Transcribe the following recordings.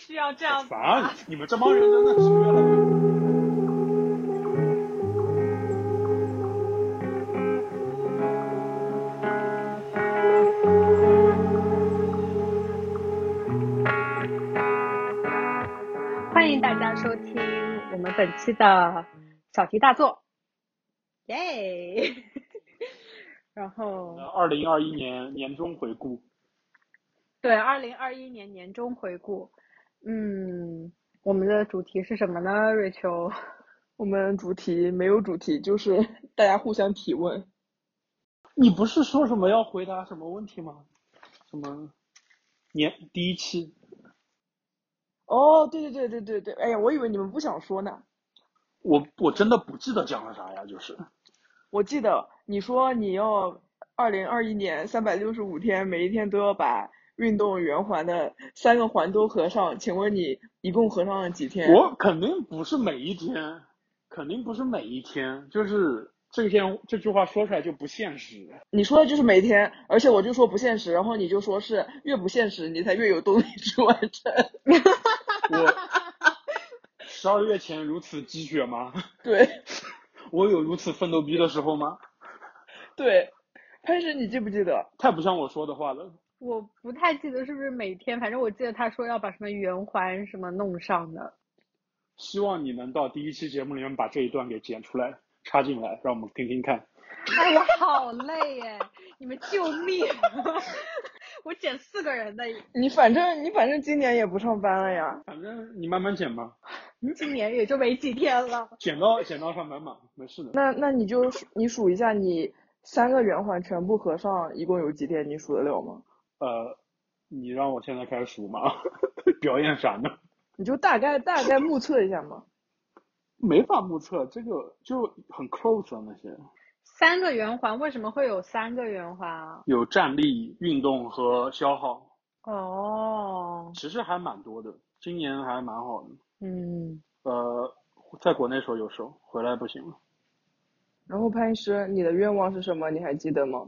需要这样子烦啊。，你们这帮人真的是越来越。欢迎大家收听我们本期的小题大做，耶！然后二零二一年年终回顾，对，二零二一年年终回顾，嗯，我们的主题是什么呢？瑞秋，我们主题没有主题，就是 大家互相提问。你不是说什么要回答什么问题吗？什么年第一期？哦，对对对对对对，哎呀，我以为你们不想说呢。我我真的不记得讲了啥呀，就是我记得你说你要二零二一年三百六十五天，每一天都要把运动圆环的三个环都合上。请问你一共合上了几天？我肯定不是每一天，肯定不是每一天，就是这天这句话说出来就不现实。你说的就是每天，而且我就说不现实，然后你就说是越不现实，你才越有动力去完成。我 十二月前如此积雪吗？对我有如此奋斗逼的时候吗？对，潘石，你记不记得？太不像我说的话了。我不太记得是不是每天，反正我记得他说要把什么圆环什么弄上的。希望你能到第一期节目里面把这一段给剪出来插进来，让我们听听看。哎呀，好累耶！你们救命！我剪四个人的，你反正你反正今年也不上班了呀。反正你慢慢剪吧，你今年也就没几天了。剪到剪到上班嘛，没事的。那那你就数你数一下，你三个圆环全部合上一共有几天？你数得了吗？呃，你让我现在开始数吗？表演啥呢？你就大概大概目测一下嘛。没法目测，这个就很 close 啊，那些三个圆环为什么会有三个圆环啊？有站立、运动和消耗，哦，其实还蛮多的。今年还蛮好的。嗯，呃，在国内时候有时候，回来不行了。然后潘医师，你的愿望是什么？你还记得吗？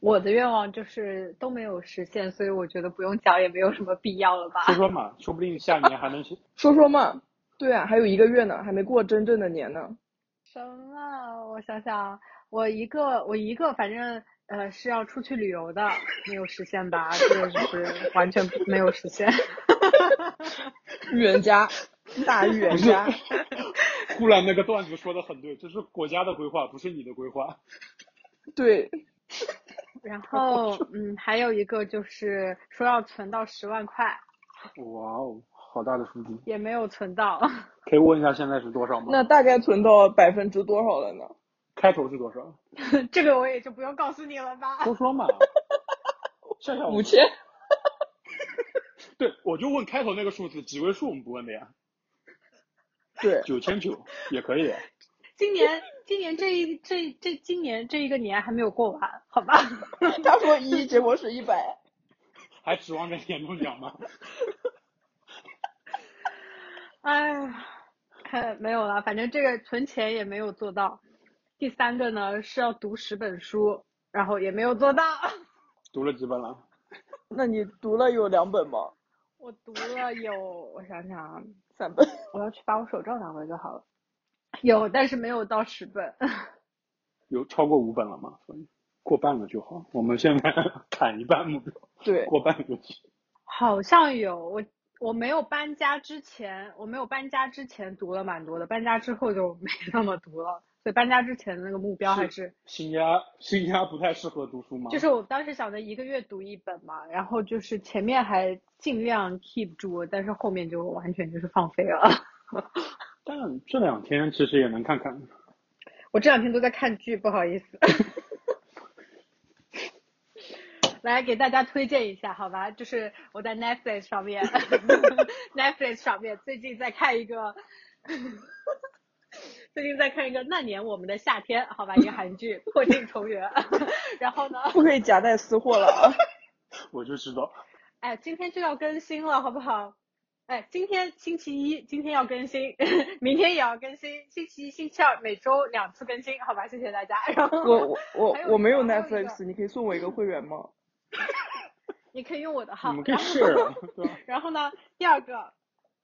我的愿望就是都没有实现，所以我觉得不用讲也没有什么必要了吧。说说嘛，说不定下年还能去。说说嘛。对啊，还有一个月呢，还没过真正的年呢。什么？我想想，我一个我一个，反正呃是要出去旅游的，没有实现吧？这个就是完全没有实现。预言家，大预言家。忽然那个段子说的很对，这是国家的规划，不是你的规划。对。然 后嗯，还有一个就是说要存到十万块。哇哦，好大的数字！也没有存到。可以问一下现在是多少吗？那大概存到百分之多少了呢？开头是多少？这个我也就不用告诉你了吧。说说嘛。笑笑五千。对，我就问开头那个数字，几位数我们不问的呀。对。九千九也可以。今年，今年这一这这今年这一个年还没有过完，好吧？他说一，结果是一百。还指望着年终奖吗？哎呀，看没有了，反正这个存钱也没有做到。第三个呢是要读十本书，然后也没有做到。读了几本了？那你读了有两本吗？我读了有，我想想啊，三本。我要去把我手账拿回来就好了。有，但是没有到十本。有超过五本了吗？所以过半了就好。我们现在 砍一半目标。对，过半就行。好像有我。我没有搬家之前，我没有搬家之前读了蛮多的，搬家之后就没那么读了。所以搬家之前的那个目标还是新家，新家不太适合读书吗？就是我当时想着一个月读一本嘛，然后就是前面还尽量 keep 住，但是后面就完全就是放飞了。但这两天其实也能看看。我这两天都在看剧，不好意思。来给大家推荐一下，好吧？就是我在 Netflix 上面，Netflix 上面最近在看一个，最近在看一个《那年我们的夏天》，好吧，一个韩剧《破镜重圆》。然后呢？不可以夹带私货了啊！我就知道。哎，今天就要更新了，好不好？哎，今天星期一，今天要更新，明天也要更新，星期一、星期二每周两次更新，好吧？谢谢大家。然后我我 我我没有 Netflix，你可以送我一个会员吗？你可以用我的号。你们可以然后 share，然后呢，第二个，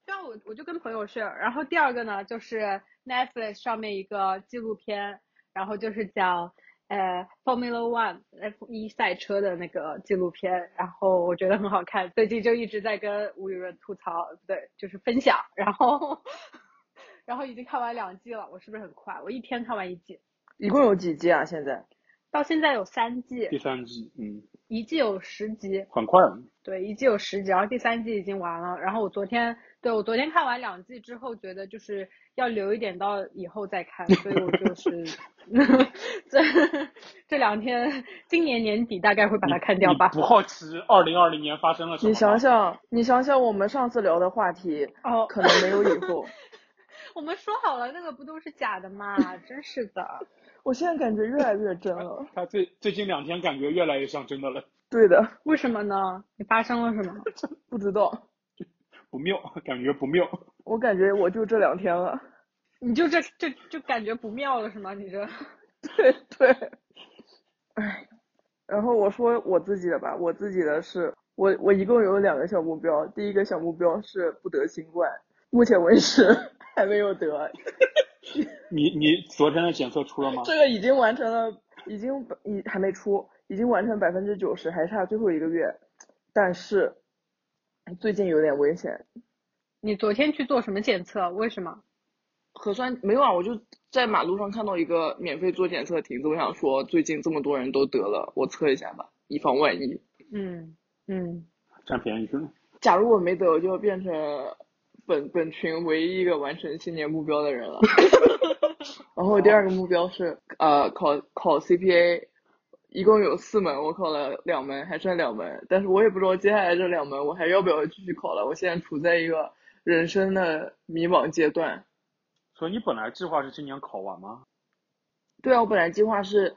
对啊，我我就跟朋友 share。然后第二个呢，就是 Netflix 上面一个纪录片，然后就是讲呃 Formula One F 一赛车的那个纪录片，然后我觉得很好看，最近就一直在跟吴雨润吐槽，不对，就是分享，然后 然后已经看完两季了，我是不是很快？我一天看完一季，一共有几季啊？现在？到现在有三季第，三季，嗯，一季有十集，很快。对，一季有十集，然后第三季已经完了。然后我昨天，对我昨天看完两季之后，觉得就是要留一点到以后再看，所以我就 是这这两天，今年年底大概会把它看掉吧。不好奇二零二零年发生了什么？你 想想，你想想我们上次聊的话题，哦，可能没有以后。我们说好了，那个不都是假的吗？真是的。我现在感觉越来越真了。他最最近两天感觉越来越像真的了，对的，为什么呢？你发生了什么？不知道，不妙，感觉不妙。我感觉我就这两天了。你就这这就感觉不妙了是吗？你这 对对，唉，然后我说我自己的吧，我自己的是，我我一共有两个小目标，第一个小目标是不得新冠，目前为止 还没有得，你你昨天的检测出了吗？这个已经完成了，已经已还没出，已经完成百分之九十，还差最后一个月，但是最近有点危险，你昨天去做什么检测？为什么？核酸没有啊，我就在马路上看到一个免费做检测亭子，我想说最近这么多人都得了，我测一下吧，以防万一。嗯嗯，占便宜去了？假如我没得，我就变成本本群唯一一个完成新年目标的人了。然后第二个目标是呃考考 CPA，一共有四门，我考了两门，还剩两门，但是我也不知道接下来这两门我还要不要继续考了。我现在处在一个人生的迷茫阶段。所以你本来计划是今年考完吗？对啊，我本来计划是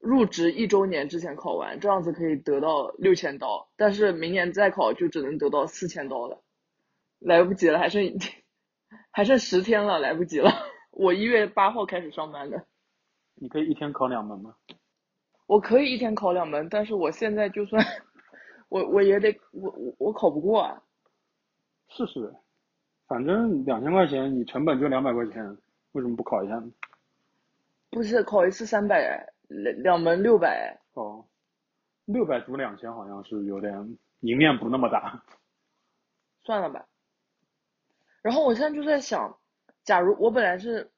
入职一周年之前考完，这样子可以得到六千刀，但是明年再考就只能得到四千刀了，来不及了，还剩还剩十天了，来不及了。我一月八号开始上班的，你可以一天考两门吗？我可以一天考两门，但是我现在就算我我也得我我我考不过啊。试试呗，反正两千块钱，你成本就两百块钱，为什么不考一下呢？不是考一次三百，两两门六百，哦，六百除两千好像是有点赢面不那么大。算了吧。然后我现在就在想，假如我本来是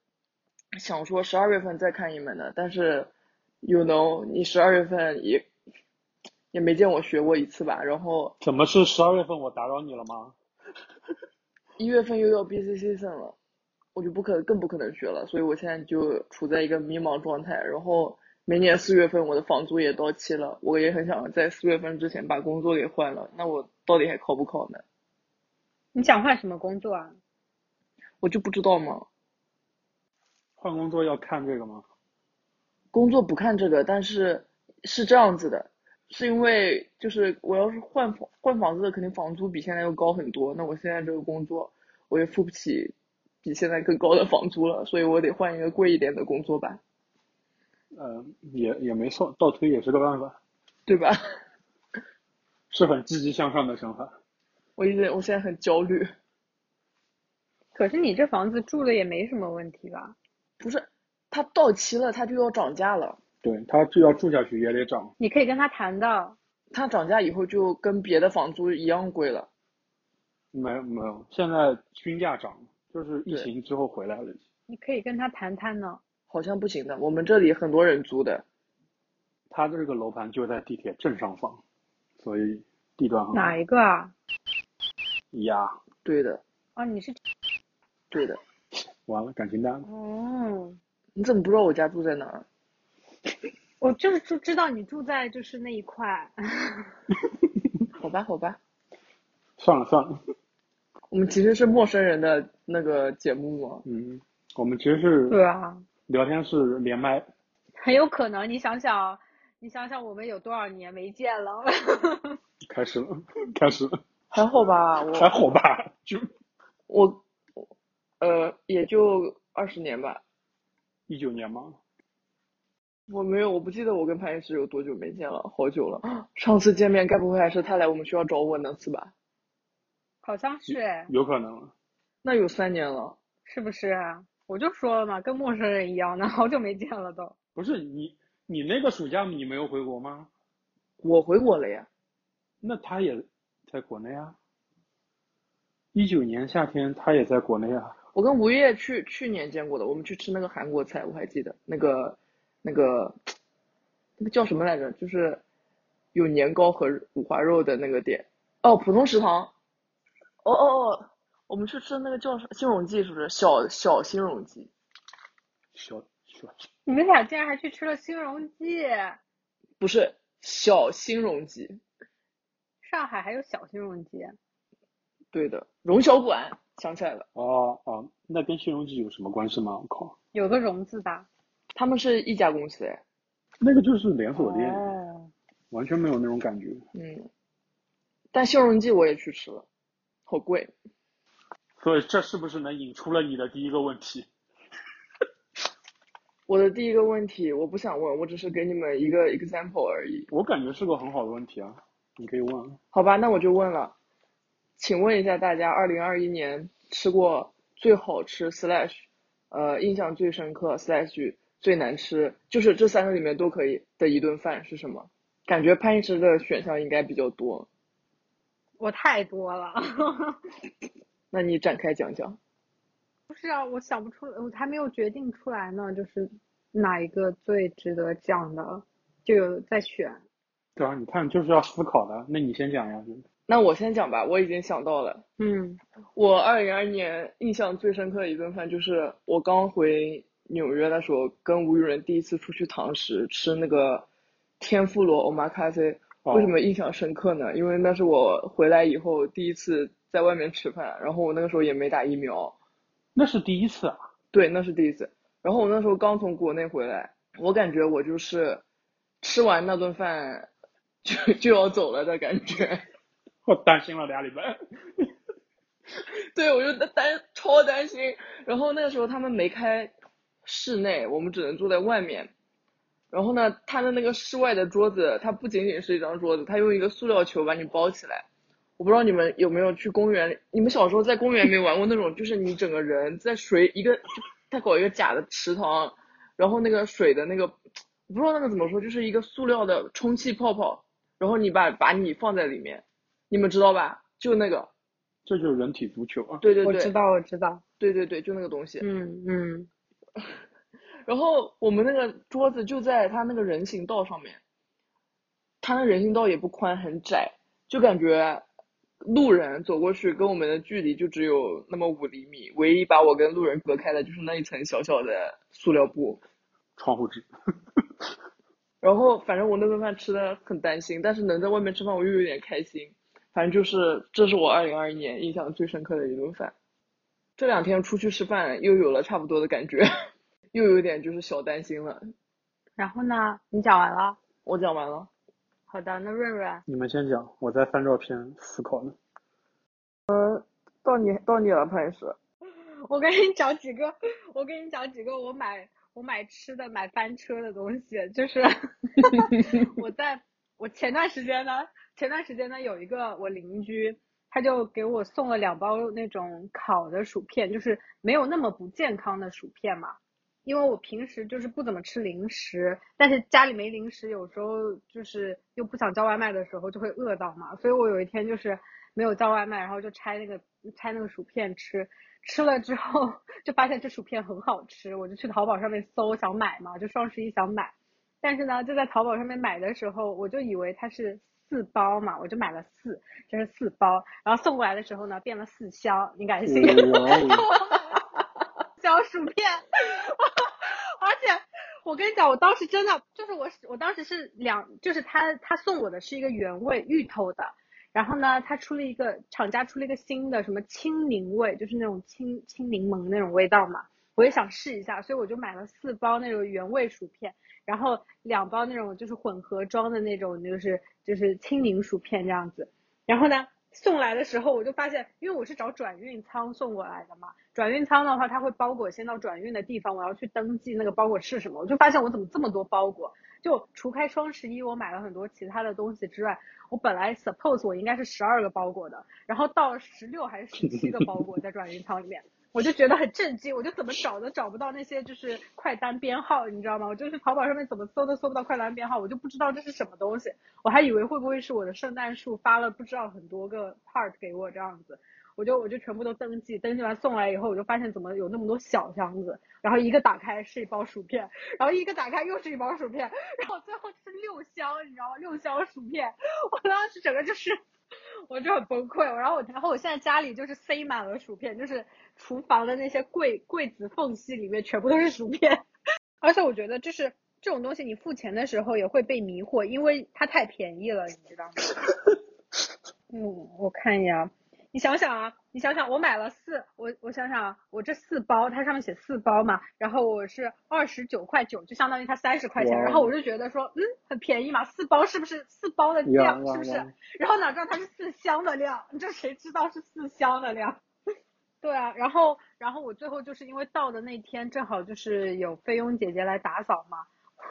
想说十二月份再看一门的，但是，you know，你十二月份也也没见我学过一次吧？然后怎么是十二月份？我打扰你了吗？一月份又要 busy season 了，我就不可更不可能学了，所以我现在就处在一个迷茫状态。然后明年四月份我的房租也到期了，我也很想在四月份之前把工作给换了。那我到底还考不考呢？你想换什么工作啊？我就不知道嘛。换工作要看这个吗？工作不看这个，但是是这样子的，是因为就是我要是换房换房子，肯定房租比现在要高很多。那我现在这个工作，我也付不起比现在更高的房租了，所以我得换一个贵一点的工作吧，呃，也也没错，倒推也是个办法，对吧？是很积极向上的想法。我一直我现在很焦虑，可是你这房子住了也没什么问题吧？不是它到期了，它就要涨价了，对，它就要住下去也得涨。你可以跟他谈的。它涨价以后就跟别的房租一样贵了。没有没有，现在均价涨，就是疫情之后回来了。你可以跟他谈谈呢。好像不行的，我们这里很多人租的，他的这个楼盘就在地铁正上方，所以地段很好。哪一个啊？呀，对的，啊，你是对的。完了，感情淡了。哦，你怎么不知道我家住在哪儿？我就是就知道你住在就是那一块。好吧，好吧，算了算了，我们其实是陌生人的那个节目嘛。嗯，我们其实是对啊，聊天是连麦，很有可能。你想想，你想想，我们有多少年没见了？开始了，开始了，还好吧，我还好吧？就我呃也就二十年吧。一九年吗，我没有，我不记得我跟潘医师有多久没见了，好久了。上次见面该不会还是他来我们学校找我那次吧？好像是哎，有可能。那有三年了，是不是啊？我就说了嘛，跟陌生人一样呢，好久没见了都。不是你，你那个暑假你没有回国吗？我回国了呀。那他也在国内啊。一九年夏天他也在国内啊。我跟吴越去去年见过的，我们去吃那个韩国菜，我还记得那个那个那个叫什么来着？就是有年糕和五花肉的那个店。哦，普通食堂。哦哦哦，我们去吃的那个叫什兴荣记是不是？小小兴荣记。小小。你们俩竟然还去吃了兴荣记？不是小兴荣记。上海还有小兴荣记？对的，荣小馆想起来了。哦哦，那跟兴荣记有什么关系吗？我靠，有个荣字吧？他们是一家公司哎。那个就是连锁店，哦、完全没有那种感觉。嗯，但兴荣记我也去吃了，好贵。所以这是不是能引出了你的第一个问题？我的第一个问题我不想问，我只是给你们一个 example 而已。我感觉是个很好的问题啊，你可以问。好吧，那我就问了，请问一下大家，二零二一年吃过最好吃 slash，呃，印象最深刻 slash 最难吃，就是这三个里面都可以的一顿饭是什么？感觉潘医师的选项应该比较多。我太多了。那你展开讲讲。不是啊，我想不出来，我还没有决定出来呢，就是哪一个最值得讲的，就有在选。对啊，你看就是要思考的，那你先讲呀。那我先讲吧，我已经想到了。嗯，我二零二一年印象最深刻的一顿饭，就是我刚回纽约的时候，跟吴雨人第一次出去堂食吃那个天妇罗 omakase。为什么印象深刻呢？因为那是我回来以后第一次在外面吃饭，然后我那个时候也没打疫苗。那是第一次啊？对，那是第一次。然后我那时候刚从国内回来，我感觉我就是吃完那顿饭就就要走了的感觉。我担心了俩礼拜。对，我就担超担心。然后那个时候他们没开室内，我们只能坐在外面。然后呢，他的那个室外的桌子，它不仅仅是一张桌子，他用一个塑料球把你包起来。我不知道你们有没有去公园，你们小时候在公园没玩过那种，就是你整个人在水一个，他搞一个假的池塘，然后那个水的那个，我不知道那个怎么说，就是一个塑料的充气泡泡，然后你把把你放在里面，你们知道吧？就那个，这就是人体足球啊。对对对，我知道我知道，对对对，就那个东西。嗯嗯。然后我们那个桌子就在他那个人行道上面，他那人行道也不宽，很窄，就感觉。路人走过去跟我们的距离就只有那么五厘米，唯一把我跟路人隔开的就是那一层小小的塑料布，窗户纸。然后反正我那顿饭吃的很担心，但是能在外面吃饭我又有点开心。反正就是这是我二零二一年印象最深刻的一顿饭。这两天出去吃饭又有了差不多的感觉，又有点就是小担心了。然后呢？你讲完了？我讲完了。好的，那润润，你们先讲，我在翻照片思考呢。嗯，到你到你了，潘医师。我跟你讲几个，我跟你讲几个我买我买吃的买翻车的东西，就是 我在我前段时间呢，前段时间呢有一个我邻居，他就给我送了两包那种烤的薯片，就是没有那么不健康的薯片嘛。因为我平时就是不怎么吃零食，但是家里没零食，有时候就是又不想叫外卖的时候就会饿到嘛，所以我有一天就是没有叫外卖，然后就拆那个拆那个薯片吃，吃了之后 就发现这薯片很好吃，我就去淘宝上面搜想买嘛，就双十一想买，但是呢就在淘宝上面买的时候，我就以为它是四包嘛，我就买了四，这是四包，然后送过来的时候呢变了四箱，你敢信？小薯 片。而且我跟你讲，我当时真的就是我，我当时是两，就是他他送我的是一个原味芋头的，然后呢，他出了一个厂家出了一个新的什么青柠味，就是那种青青柠檬那种味道嘛，我也想试一下，所以我就买了四包那种原味薯片，然后两包那种就是混合装的那种，就是就是青柠薯片这样子，然后呢，送来的时候，我就发现，因为我是找转运仓送过来的嘛，转运仓的话，它会包裹先到转运的地方，我要去登记那个包裹是什么，我就发现我怎么这么多包裹？就除开双十一我买了很多其他的东西之外，我本来 suppose 我应该是十二个包裹的，然后到十六还是十七个包裹在转运仓里面。我就觉得很震惊，我就怎么找都找不到那些就是快单编号，你知道吗？我就是淘宝上面怎么搜都搜不到快单编号，我就不知道这是什么东西。我还以为会不会是我的圣诞树发了不知道很多个 part 给我这样子，我就我就全部都登记，登记完送来以后，我就发现怎么有那么多小箱子，然后一个打开是一包薯片，然后一个打开又是一包薯片，然后最后是六箱，你知道吗？六箱薯片，我当时整个就是。我就很崩溃，然后我然后我现在家里就是塞满了薯片，就是厨房的那些柜柜子缝隙里面全部都是薯片，而且我觉得就是这种东西你付钱的时候也会被迷惑，因为它太便宜了，你知道吗？嗯，我看一眼。你想想啊，你想想，我买了四，我我想想啊，我这四包，它上面写四包嘛，然后我是二十九块九，就相当于它三十块钱，然后我就觉得说，嗯，很便宜嘛，四包是不是四包的量是不是？然后哪知道它是四箱的量，你这谁知道是四箱的量？对啊，然后然后我最后就是因为到的那天正好就是有菲佣姐姐来打扫嘛，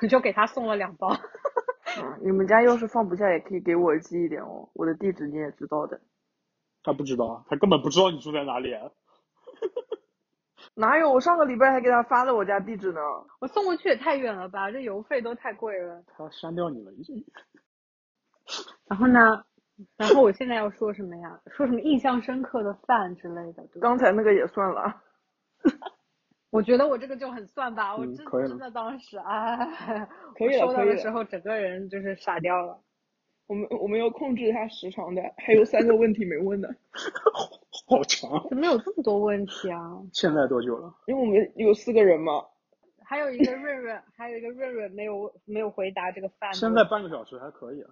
我就给她送了两包。嗯，你们家要是放不下，也可以给我寄一点哦，我的地址你也知道的。他不知道，他根本不知道你住在哪里。哪有？我上个礼拜还给他发了我家地址呢。我送过去也太远了吧，这邮费都太贵了。他删掉你了已经。然后呢？然后我现在要说什么呀？说什么印象深刻的饭之类的？刚才那个也算了。我觉得我这个就很算吧，我真真的当时哎，可以收到的时候整个人就是傻掉了。我们我们要控制一下时长的，还有三个问题没问呢，好长，怎么有这么多问题啊？现在多久了？因为我们有四个人嘛，还有一个润润，还有一个润润没有没有回答这个饭。现在半个小时还可以啊。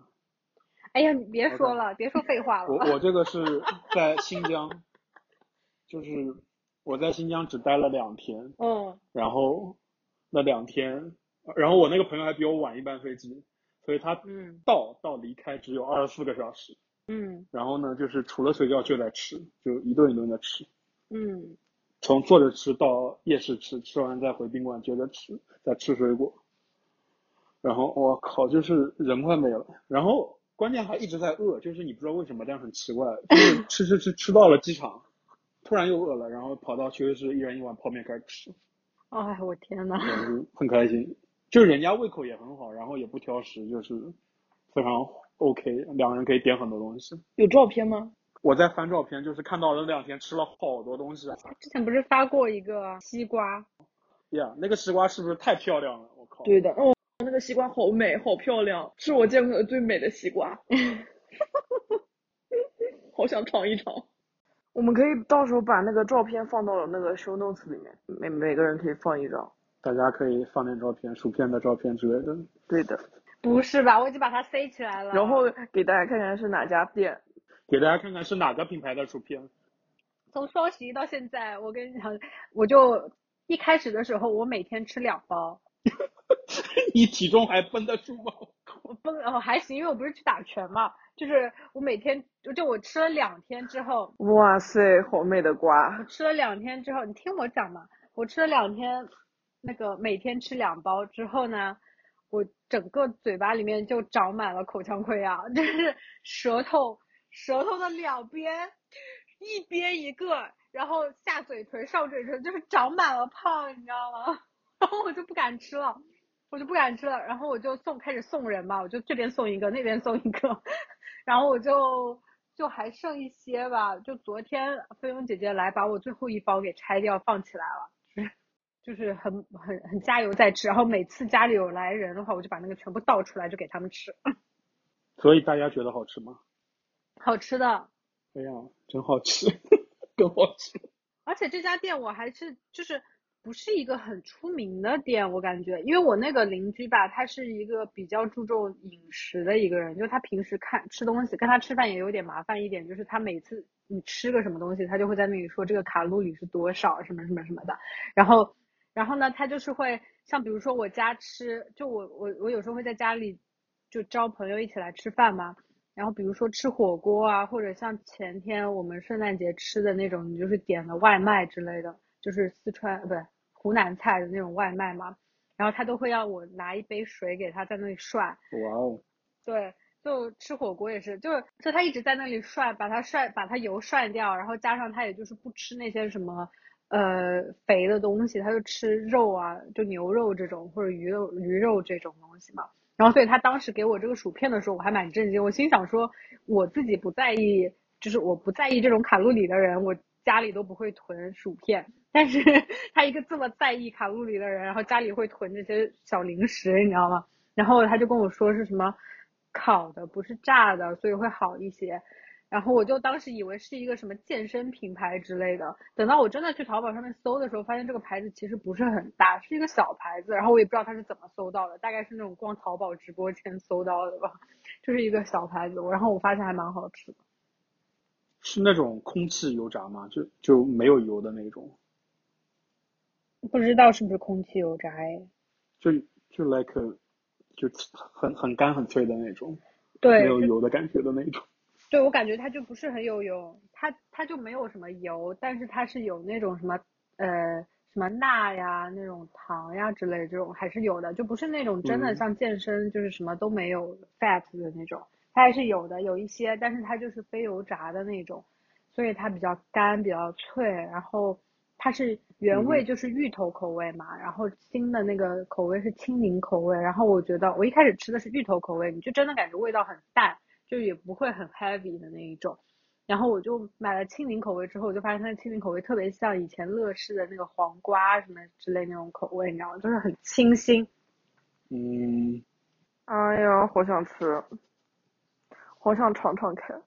哎呀，你别说了，别说废话了。我我这个是在新疆，就是我在新疆只待了两天，嗯，然后那两天，然后我那个朋友还比我晚一班飞机。所以他到到离开只有二十四个小时，嗯，然后呢，就是除了睡觉就在吃，就一顿一顿的吃，嗯，从坐着吃到夜市吃，吃完再回宾馆接着吃，再吃水果，然后我靠，就是人快没了，然后关键还一直在饿，就是你不知道为什么，但很奇怪，就是吃吃吃吃到了机场，突然又饿了，然后跑到休息室一人一碗泡面开始吃，哎，我天呐，很开心。就是人家胃口也很好，然后也不挑食，就是非常 OK，两个人可以点很多东西。有照片吗？我在翻照片，就是看到了那两天吃了好多东西。之前不是发过一个西瓜？呀，那个西瓜是不是太漂亮了？我靠！对的，哦，那个西瓜好美，好漂亮，是我见过的最美的西瓜。好想尝一尝。我们可以到时候把那个照片放到那个 show notes 里面，每每个人可以放一张。大家可以放点照片，薯片的照片之类的。对的，不是吧？我已经把它塞起来了。然后给大家看看是哪家店，给大家看看是哪个品牌的薯片。从双十一到现在，我跟你讲，我就一开始的时候，我每天吃两包。你体重还绷得住吗？我绷哦还行，因为我不是去打拳嘛，就是我每天就就我吃了两天之后。哇塞，好美的瓜！我吃了两天之后，你听我讲嘛。我吃了两天，那个每天吃两包之后呢，我整个嘴巴里面就长满了口腔溃疡，就是舌头舌头的两边，一边一个，然后下嘴唇、上嘴唇就是长满了泡，你知道吗？然后我就不敢吃了，我就不敢吃了，然后我就送开始送人嘛，我就这边送一个，那边送一个，然后我就就还剩一些吧，就昨天菲佣姐姐来把我最后一包给拆掉放起来了。就是很很很加油在吃，然后每次家里有来人的话，我就把那个全部倒出来就给他们吃。所以大家觉得好吃吗？好吃的。哎呀，真好吃，更好吃。而且这家店我还是就是不是一个很出名的店，我感觉，因为我那个邻居吧，他是一个比较注重饮食的一个人，就他平时看吃东西，跟他吃饭也有点麻烦一点，就是他每次你吃个什么东西，他就会在那里说这个卡路里是多少，什么什么什么的，然后。然后呢，他就是会像比如说我家吃，就我我我有时候会在家里就招朋友一起来吃饭嘛。然后比如说吃火锅啊，或者像前天我们圣诞节吃的那种，你就是点的外卖之类的，就是四川不对湖南菜的那种外卖嘛。然后他都会要我拿一杯水给他在那里涮。哇哦，对，就吃火锅也是，就是就他一直在那里涮，把它涮，把它油涮掉，然后加上他也就是不吃那些什么呃肥的东西，他就吃肉啊，就牛肉这种或者鱼肉鱼肉这种东西嘛。然后所以他当时给我这个薯片的时候，我还蛮震惊，我心想说我自己不在意，就是我不在意这种卡路里的人，我家里都不会囤薯片。但是 他一个这么在意卡路里的人，然后家里会囤这些小零食，你知道吗？然后他就跟我说是什么烤的，不是炸的，所以会好一些。然后我就当时以为是一个什么健身品牌之类的，等到我真的去淘宝上面搜的时候，发现这个牌子其实不是很大，是一个小牌子。然后我也不知道他是怎么搜到的，大概是那种逛淘宝直播间搜到的吧，就是一个小牌子。然后我发现还蛮好吃的。是那种空气油炸吗？就就没有油的那种？不知道是不是空气油炸哎？就就 like 就很很干很脆的那种，对，没有油的感觉的那种。对我感觉它就不是很有油，它它就没有什么油，但是它是有那种什么呃什么钠呀、那种糖呀之类的这种还是有的，就不是那种真的像健身就是什么都没有 fat 的那种，它还是有的，有一些，但是它就是非油炸的那种，所以它比较干比较脆，然后它是原味就是芋头口味嘛，然后新的那个口味是青柠口味，然后我觉得我一开始吃的是芋头口味，你就真的感觉味道很淡。就也不会很 heavy 的那一种，然后我就买了青柠口味之后，我就发现它的青柠口味特别像以前乐事的那个黄瓜什么之类那种口味，你知道吗？就是很清新。嗯，哎呀，好想吃，好想尝尝看。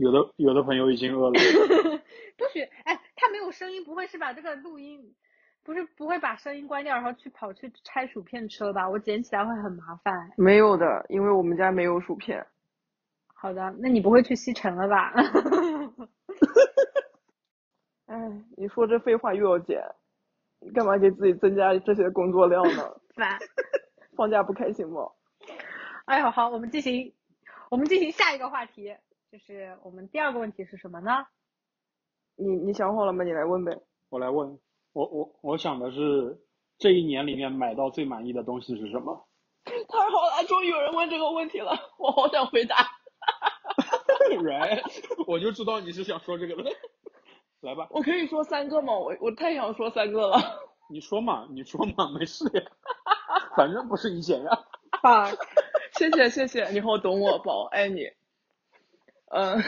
有的有的朋友已经饿了。不许，哎，他没有声音，不会是把这个录音，不是不会把声音关掉，然后去跑去拆薯片吃了吧？我捡起来会很麻烦。没有的，因为我们家没有薯片。好的，那你不会去西城了吧？哎，你说这废话又要剪，你干嘛给自己增加这些工作量呢？烦。放假不开心吗？哎呦，好，我们进行，我们进行下一个话题，就是我们第二个问题是什么呢？你你想好了吗？你来问呗。我来问，我我我想的是这一年里面买到最满意的东西是什么？太好了，终于有人问这个问题了，我好想回答。right，我就知道你是想说这个的，来吧。我可以说三个吗？我我太想说三个了。你说嘛，你说嘛，没事呀，反正不是你选呀。啊，谢谢谢谢，你好懂我，宝，爱你。嗯，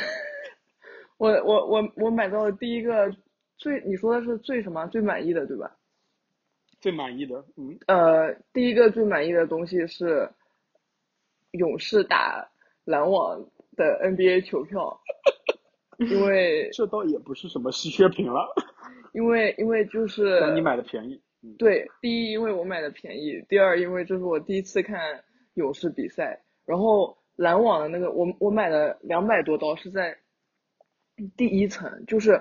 我我我我买到的第一个最，你说的是最什么？最满意的对吧？最满意的，嗯。呃，第一个最满意的东西是勇士打篮网。的 NBA 球票，因为 这倒也不是什么稀缺品了，因为因为就是你买的便宜，对，第一因为我买的便宜，第二因为这是我第一次看勇士比赛，然后篮网的那个我我买了两百多刀是在第一层，就是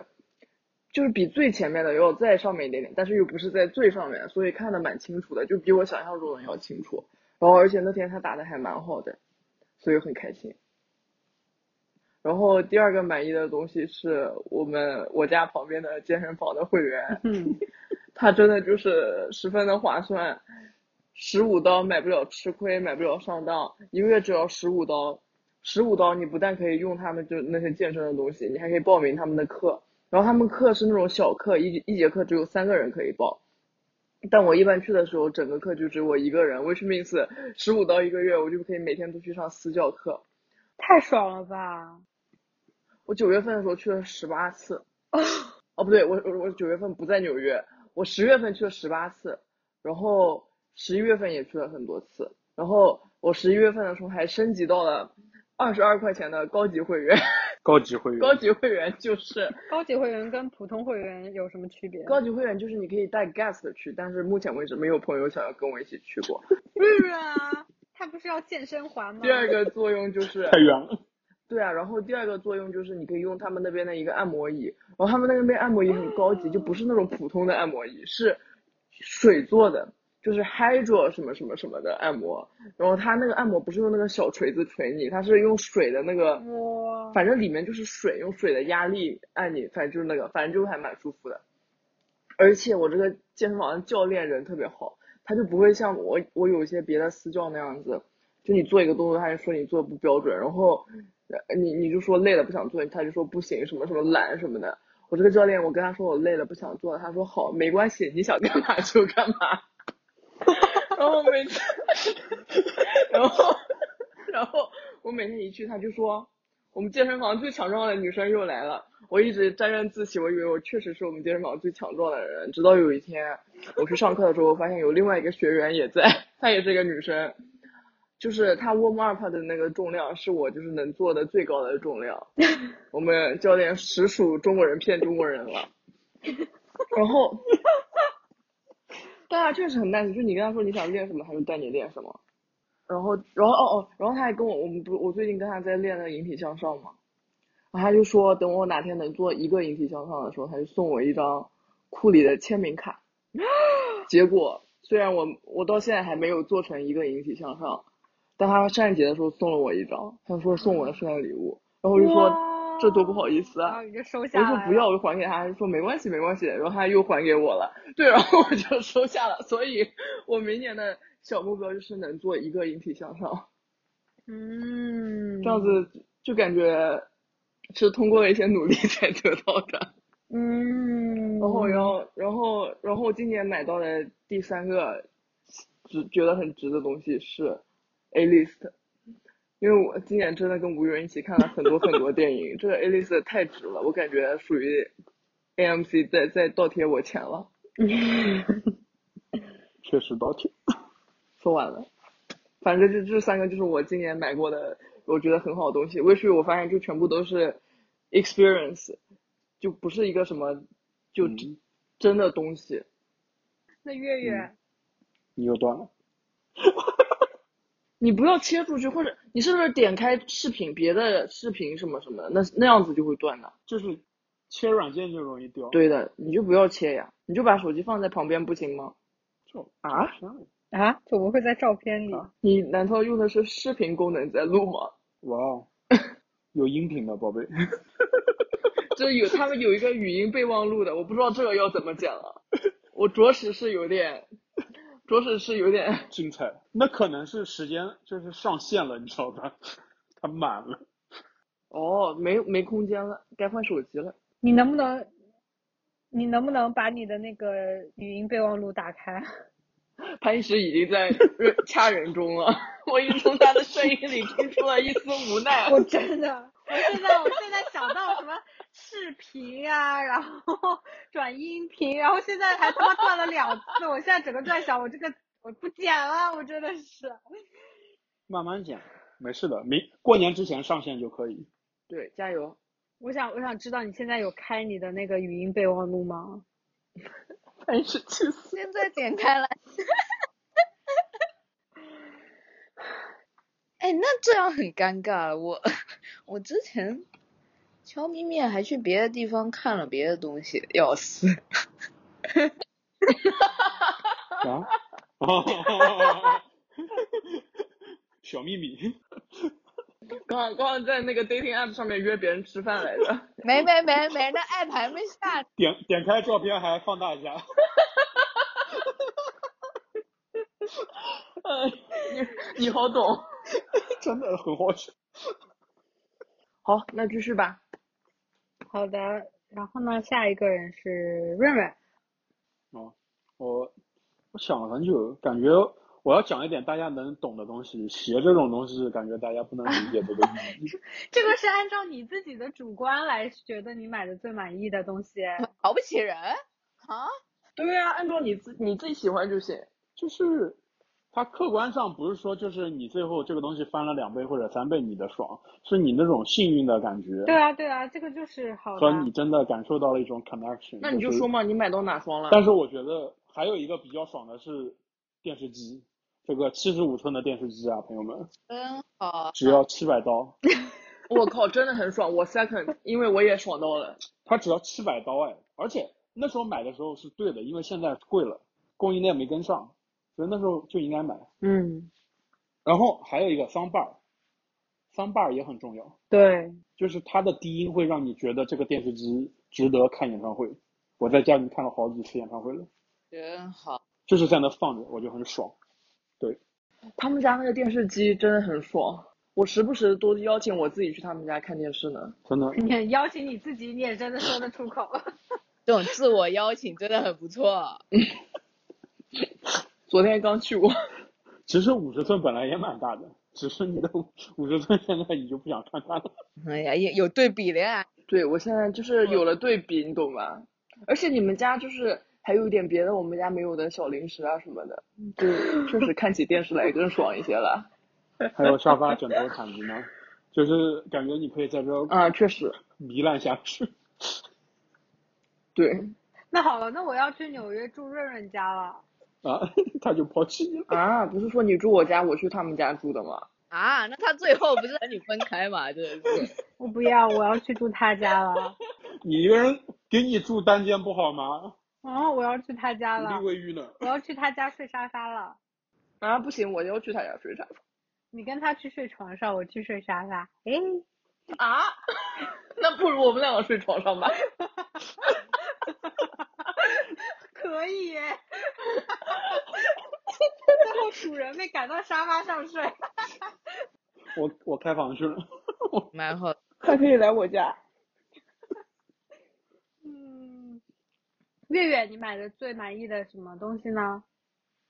就是比最前面的要再上面一点点，但是又不是在最上面，所以看的蛮清楚的，就比我想象中的要清楚，然后而且那天他打的还蛮好的，所以很开心。然后第二个满意的东西是我们我家旁边的健身房的会员，嗯，他真的就是十分的划算，十五刀买不了吃亏，买不了上当，一个月只要十五刀，十五刀你不但可以用他们就那些健身的东西，你还可以报名他们的课，然后他们课是那种小课，一一节课只有三个人可以报，但我一般去的时候，整个课就只有我一个人，which means 十五刀一个月，我就可以每天都去上私教课，太爽了吧！我九月份的时候去了十八次，哦不对，我我我九月份不在纽约，我十月份去了十八次，然后十一月份也去了很多次，然后我十一月份的时候还升级到了二十二块钱的高级会员。高级会员。高级会员就是高级会员跟普通会员有什么区别？高级会员就是你可以带 guest 去，但是目前为止没有朋友想要跟我一起去过。是啊，他不是要健身环吗？第二个作用就是太远了。对啊，然后第二个作用就是你可以用他们那边的一个按摩椅，然后他们那边按摩椅很高级，就不是那种普通的按摩椅，是水做的，就是 Hydro 什么什么什么的按摩，然后它那个按摩不是用那个小锤子锤你，它是用水的那个，反正里面就是水，用水的压力按你，反正就是那个，反正就还蛮舒服的。而且我这个健身房的教练人特别好，他就不会像我我有一些别的私教那样子，就你做一个动作，他就说你做的不标准，然后呃你你就说累了不想做，他就说不行，什么什么懒什么的。我这个教练，我跟他说我累了不想做，他说好，没关系，你想干嘛就干嘛。然后每次，然后然后我每天一去，他就说我们健身房最强壮的女生又来了。我一直沾沾自喜，我以为我确实是我们健身房最强壮的人。直到有一天我去上课的时候，我发现有另外一个学员也在，她也是一个女生，就是她 warm up 的那个重量是我就是能做的最高的重量。我们教练实属中国人骗中国人了。然后，对啊，确实很 nice，就你跟他说你想练什么，他就带你练什么。然后，然后哦哦，然后他还跟我，我们不，我最近跟他在练那个引体向上嘛。然后他就说，等我哪天能做一个引体向上的时候，他就送我一张库里的签名卡。结果虽然我我到现在还没有做成一个引体向上，但他圣诞节的时候送了我一张，他说送我的圣诞礼物，然后我就说哇这多不好意思啊。然后，你就收我下来了说不要，我就还给他，他说没关系没关系，然后他又还给我了，对，然后我就收下了，所以我明年的小目标就是能做一个引体向上。嗯，这样子就感觉是通过了一些努力才得到的。嗯，然后，然后，然后，然后今年买到的第三个值觉得很值的东西是 A list，因为我今年真的跟吴云一起看了很多很多电影，这个 A list 太值了，我感觉属于 AMC 在在倒贴我钱了。确实倒贴。说完了，反正这这三个就是我今年买过的，我觉得很好的东西。为什么我发现就全部都是 experience，就不是一个什么就嗯真真的东西。那月月嗯，你又断了。你不要切出去，或者你是不是点开视频别的视频什么什么的，那那样子就会断的。就是切软件就容易掉。，对的，你就不要切呀，你就把手机放在旁边不行吗？就啊？啊，怎么会在照片里？你难道用的是视频功能在录吗？哇哦，有音频的宝贝。这有他们有一个语音备忘录的，我不知道这个要怎么讲啊。我着实是有点，着实是有点。精彩，那可能是时间就是上线了，你知道吧？它满了。哦，没没空间了，该换手机了。你能不能，你能不能把你的那个语音备忘录打开？潘石已经在掐人中了，我已经从他的声音里听出了一丝无奈。我真的，我现在我现在想到什么视频啊，然后 转音频，然后现在还他妈断了两次，我现在整个在想，我这个我不剪了，我真的是。慢慢剪，没事的，明过年之前上线就可以。对，加油！我想我想知道你现在有开你的那个语音备忘录吗？潘石气死。现在点开了。哎，那这样很尴尬了。我我之前悄咪咪还去别的地方看了别的东西，要死。啊？小秘密。刚刚刚刚在那个 dating app 上面约别人吃饭来着。没没没没，那 app 还没下。点点开照片还放大一下。哎，你你好懂。真的很好笑。好，那继续吧。好的，然后呢，下一个人是润润。哦，我我想了很久，感觉我要讲一点大家能懂的东西。鞋这种东西，感觉大家不能理解这个意义。这个是按照你自己的主观来觉得你买的最满意的东西。瞧不起人啊？对啊、按照你自你自己喜欢就行。就是它客观上不是说就是你最后这个东西翻了两倍或者三倍你的爽，是你那种幸运的感觉对啊，对啊，这个就是好的和。你真的感受到了一种 connection。那你就说嘛，你买到哪双了？但是我觉得还有一个比较爽的是电视机，这个七十五寸的电视机啊，朋友们，真好。只要七百刀，我靠，真的很爽。我 second，因为我也爽到了。它只要七百刀哎，而且那时候买的时候是对的，因为现在贵了，供应链没跟上，所以那时候就应该买。嗯，然后还有一个 soundbar，soundbar 也很重要，对，就是它的低音会让你觉得这个电视机值得看演唱会。我在家里看了好几次演唱会了，真好。就是在那放着，我就很爽。对他们家那个电视机真的很爽，我时不时都邀请我自己去他们家看电视呢。真的，你邀请你自己，你也真的说得出口。这种自我邀请真的很不错。昨天刚去过，其实五十寸本来也蛮大的，只是你的五十寸现在你就不想看它了。哎呀，也有对比的呀。对我现在就是有了对比，你懂吗？而且你们家就是还有一点别的我们家没有的小零食啊什么的，就 确实看起电视来更爽一些了。还有沙发、枕头、毯子呢，就是感觉你可以在这啊，确实，糜烂下去。对那好了，那我要去纽约住润润家了。啊，他就抛弃你了。啊，不是说你住我家，我去他们家住的吗？啊，那他最后不是和你分开嘛？真的是。我不要，我要去住他家了。你一个人给你住单间不好吗？啊，我要去他家了，卫浴呢？我要去他家睡沙发了。啊，不行，我要去他家睡沙发。你跟他去睡床上，我去睡沙发。哎，啊，那不如我们两个睡床上吧。可以耶。最后主人被赶到沙发上睡。我我开房去了。蛮好。还可以来我家。嗯，月月，你买的最满意的什么东西呢？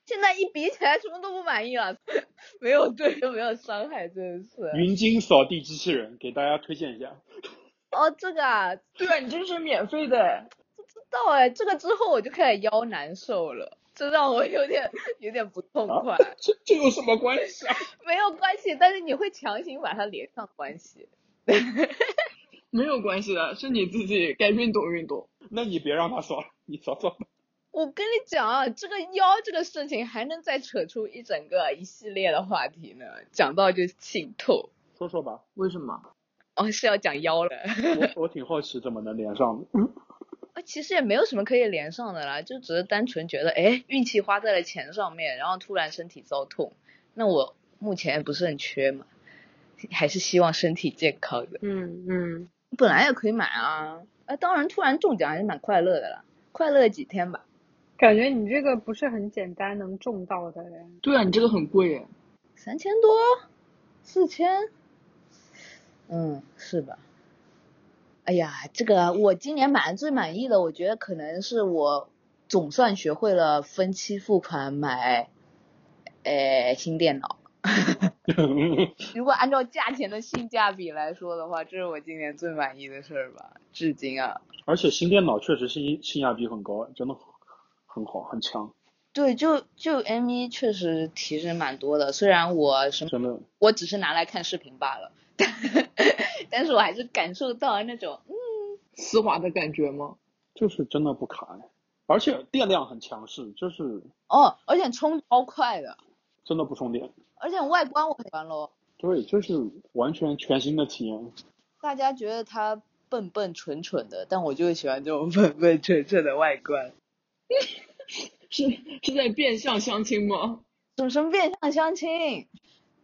现在一比起来，什么都不满意了，没有对又没有伤害，真的是。云鲸扫地机器人给大家推荐一下。哦，这个啊，对啊，你这是免费的。不知道哎，这个之后我就开始腰难受了，这让我有点有点不痛快。这这有什么关系啊？没有关系，但是你会强行把它连上关系。没有关系的，是你自己该运动运动。那你别让他扫了，你扫扫吧。我跟你讲啊，这个腰这个事情还能再扯出一整个一系列的话题呢，讲到就心透。说说吧，为什么？哦，是要讲腰了。我我挺好奇怎么能连上的。啊，其实也没有什么可以连上的啦，就只是单纯觉得，哎，运气花在了钱上面，然后突然身体遭痛，那我目前不是很缺嘛，还是希望身体健康的。嗯嗯，本来也可以买啊，啊，当然突然中奖还是蛮快乐的啦，快乐几天吧。感觉你这个不是很简单能中到的嘞。对啊，你这个很贵耶。三千多，四千，嗯，是吧？哎呀，这个我今年买的最满意的，我觉得可能是我总算学会了分期付款买，呃，新电脑。如果按照价钱的性价比来说的话，这是我今年最满意的事儿吧，至今啊。而且新电脑确实性性价比很高，真的很好，很强。对，就就 M 一确实提升蛮多的，虽然我什么，我只是拿来看视频罢了，但是我还是感受到那种嗯丝滑的感觉吗？就是真的不卡，而且电量很强势，就是哦，而且充超快的，真的不充电。而且外观我很喜欢喽。对，就是完全全新的体验。大家觉得它笨笨蠢蠢的，但我就喜欢这种笨笨蠢蠢的外观。是是在变相相亲吗？什么变相相亲？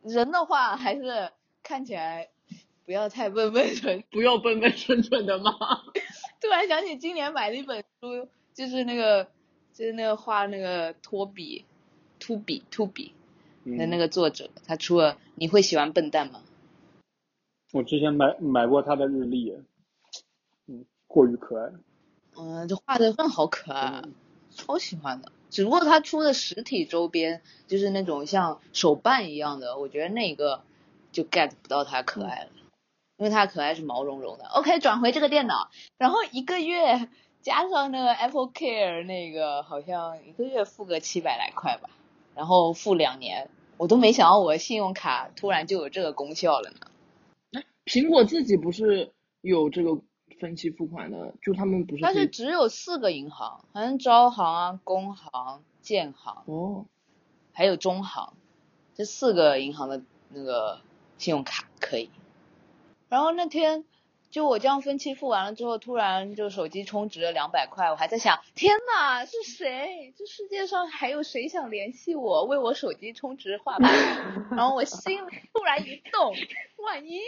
人的话还是看起来不要太笨笨蠢，不要笨笨蠢蠢的吗？突然想起今年买的一本书，就是那个就是那个画那个托比，秃比秃比的那嗯，个作者，他出了你会喜欢笨蛋吗？我之前买买过他的日历，嗯，过于可爱。嗯，这画的真的好可爱超喜欢的。只不过他出的实体周边就是那种像手办一样的，我觉得那个就 get 不到它可爱了，因为它可爱是毛茸茸的。OK，转回这个电脑，然后一个月加上那个 Apple Care 那个，好像一个月付个七百来块吧，然后付两年，我都没想到我的信用卡突然就有这个功效了呢。苹果自己不是有这个分期付款的，就他们不是但是只有四个银行，好像招行啊、工行、建行。哦，还有中行，这四个银行的那个信用卡可以。然后那天就我这样分期付完了之后，突然就手机充值了两百块，我还在想，天呐，是谁？这世界上还有谁想联系我，为我手机充值话费？然后我心里突然一动，万一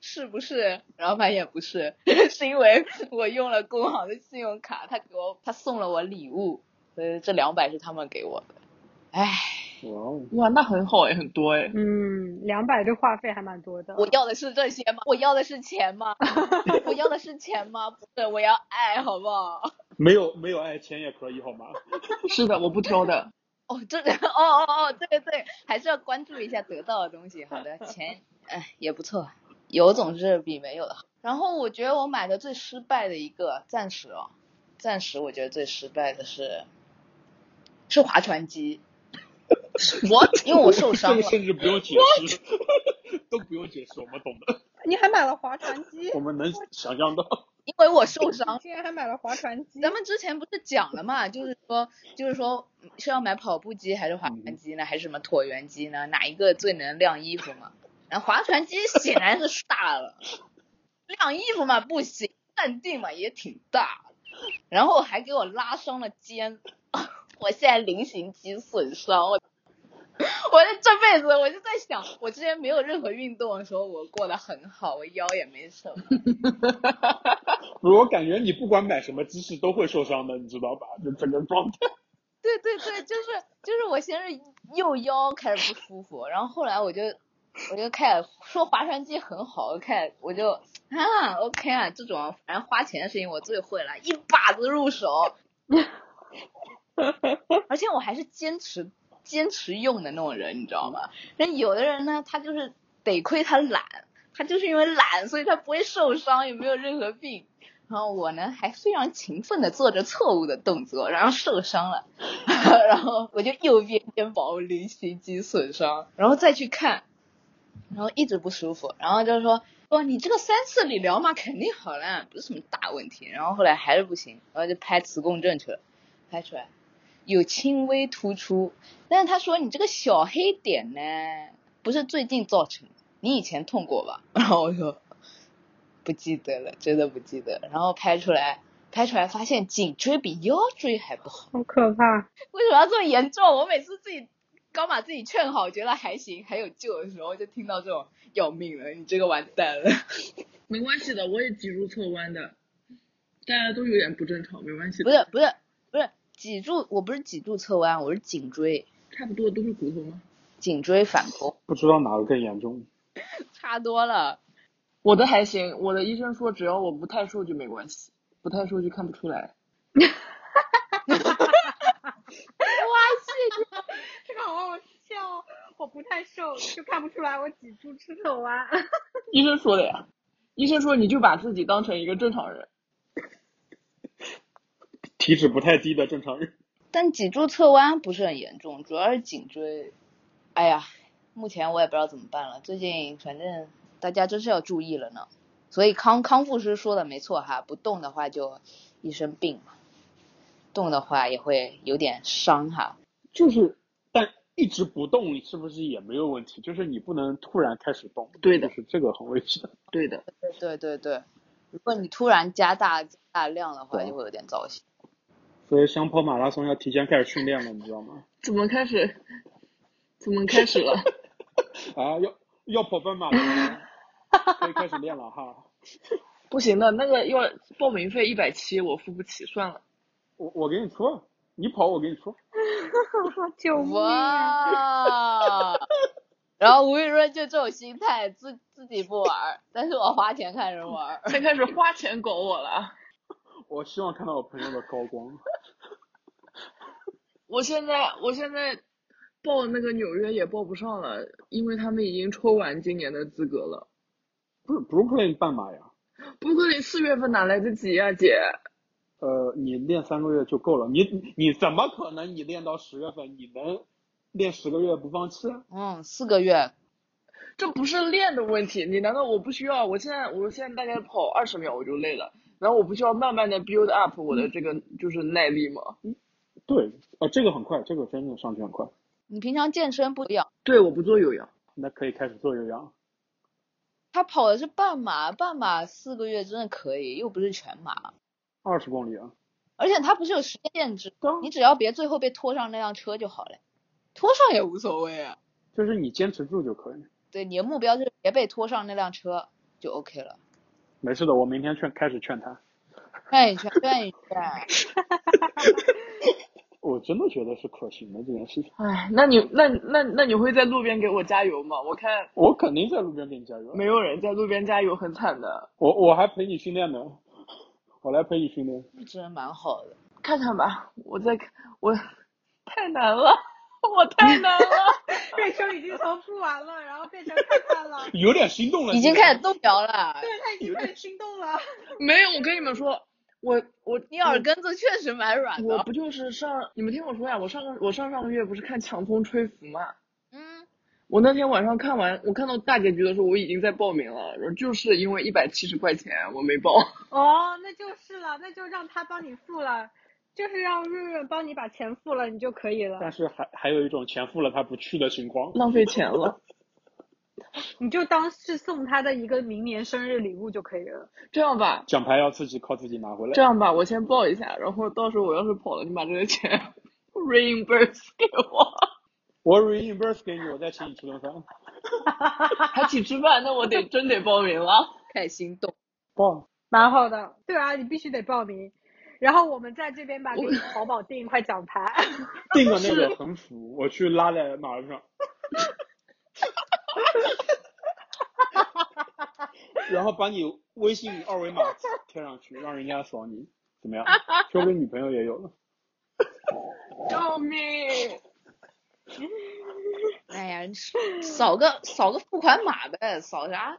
是不是？然后发现不是，是因为我用了工行的信用卡，他给我他送了我礼物，所以这两百是他们给我的。唉，哇哦，哇，那很好哎，很多哎。嗯，两百这话费还蛮多的。我要的是这些吗？我要的是钱吗？我要的是钱吗？不是，我要爱，好不好？没有没有爱钱也可以好吗？是的，我不挑的。哦，这个，哦哦哦，对对对，还是要关注一下得到的东西。好的，钱，哎，也不错，有总是比没有的好。然后我觉得我买的最失败的一个，暂时哦，暂时我觉得最失败的是，是划船机。我因为我受伤了这个，甚至不用解释，都不用解释，我们懂的，你还买了划船机？我们能想象到。因为我受伤。竟然还买了划船机？咱们之前不是讲了嘛，就是说，就是说是要买跑步机还是划船机呢，还是什么椭圆机呢？哪一个最能晾衣服嘛？然后划船机显然是大了，晾衣服嘛不行，淡定嘛也挺大，然后还给我拉伤了肩，我现在菱形肌损伤，我我这这辈子我就在想，我之前没有任何运动的时候，我过得很好，我腰也没什么。我感觉你不管买什么姿势都会受伤的，你知道吧？就整个状态。对对对，就是就是我先是右腰开始不舒服，然后后来我就我就开始说划船机很好，我开始我就啊 OK 啊，这种反正花钱的事情我最会了，一把子入手，而且我还是坚持坚持用的那种人，你知道吗？那有的人呢，他就是得亏他懒，他就是因为懒，所以他不会受伤，也没有任何病。然后我呢，还非常勤奋的做着错误的动作，然后受伤了，然后我就右边肩膀菱形肌损伤，然后再去看，然后一直不舒服，然后就是说，哇，你这个三次理疗嘛，肯定好了，不是什么大问题。然后后来还是不行，然后就拍磁共振去了，拍出来有轻微突出，但是他说你这个小黑点呢，不是最近造成的，你以前痛过吧？然后我说。不记得了，真的不记得。然后拍出来，拍出来发现颈椎比腰椎还不好。好可怕！为什么要这么严重？我每次自己刚把自己劝好，觉得还行，还有救的时候，就听到这种要命了，你这个完蛋了。没关系的，我也脊柱侧弯的，大家都有点不正常，没关系的。不是不是不是脊柱，我不是脊柱侧弯，我是颈椎，差不多都是骨头吗？颈椎反弓，不知道哪个更严重。差多了。我的还行，我的医生说只要我不太瘦就没关系，不太瘦就看不出来。哈哈哈哇塞，这个好好笑！我不太瘦，就看不出来我脊柱侧侧弯。医生说的呀，医生说你就把自己当成一个正常人。体脂不太低的正常人。但脊柱侧弯不是很严重，主要是颈椎。哎呀，目前我也不知道怎么办了。最近反正大家真是要注意了呢。所以康康复师说的没错哈，不动的话就一身病嘛，动的话也会有点伤哈。就是，但一直不动是不是也没有问题？就是你不能突然开始动。对的就是这个很危险。对的，对对对对，如果你突然加大加大量的话，就会有点糟心。所以想跑马拉松要提前开始训练了，你知道吗？怎么开始？怎么开始了？啊，要要跑半马了，可以开始练了哈。不行的，那个要报名费一百七，我付不起，算了。我我给你出，你跑我给你出。救命啊！哇！然后吴雨润就这种心态，自自己不玩，但是我花钱看人玩儿。先开始花钱搞我了。我希望看到我朋友的高光。我现在我现在报那个纽约也报不上了，因为他们已经抽完今年的资格了。不是 Brooklyn 半马呀，布克林四月份哪来得及呀、姐？呃，你练三个月就够了。你你怎么可能你练到十月份？你能练十个月不放弃啊？嗯，四个月，这不是练的问题，你难道我不需要？我现在我现在大概跑二十秒我就累了，然后我不需要慢慢的 build up 我的这个就是耐力吗？对，啊，这个很快，这个真的上去很快。你平常健身不一样，对，我不做有氧。那可以开始做有氧。他跑的是半马，半马四个月真的可以，又不是全马，二十公里啊，而且他不是有时间限制，你只要别最后被拖上那辆车就好了，拖上也无所谓啊。就是你坚持住就可以。对，你的目标就是别被拖上那辆车就 OK 了。没事的，我明天劝开始劝他。劝一劝，劝一劝。我真的觉得是可行的这件事情，唉，那你那那那你会在路边给我加油吗？我看我肯定在路边给你加油。没有人在路边加油，很惨的。我我还陪你训练呢，我来陪你训练。真的蛮好的。看看吧，我在看我太难了，我太难了。瑞秋已经从不玩了，然后变成看看了，有点心动了，已经开始动摇了，对他已经开始心动了。没有，我跟你们说，我我你耳根子确实蛮软的。我不就是上你们听我说呀，我上个我上上个月不是看《强风吹拂》嘛，嗯，我那天晚上看完，我看到大结局的时候，我已经在报名了，然后就是因为一百七十块钱我没报。哦，那就是了，那就让他帮你付了，就是让润润帮你把钱付了，你就可以了但。是还还有一种钱付了他不去的情况。浪费钱了。你就当是送他的一个明年生日礼物就可以了。这样吧，奖牌要自己靠自己拿回来这。样吧，我先报一下，然后到时候我要是跑了，你把这个钱 reimburse 给我，我 reimburse 给你，我再请你吃顿饭。还请吃饭，那我得真得报名了。开心动。报蛮好的，对啊，你必须得报名。然后我们在这边吧，给你淘宝订一块奖牌。订个那个横幅，我去拉在马路上。然后把你微信二维码贴上去，让人家扫你，怎么样？说不定女朋友也有了。救命！哎呀，扫个扫个付款码呗，扫啥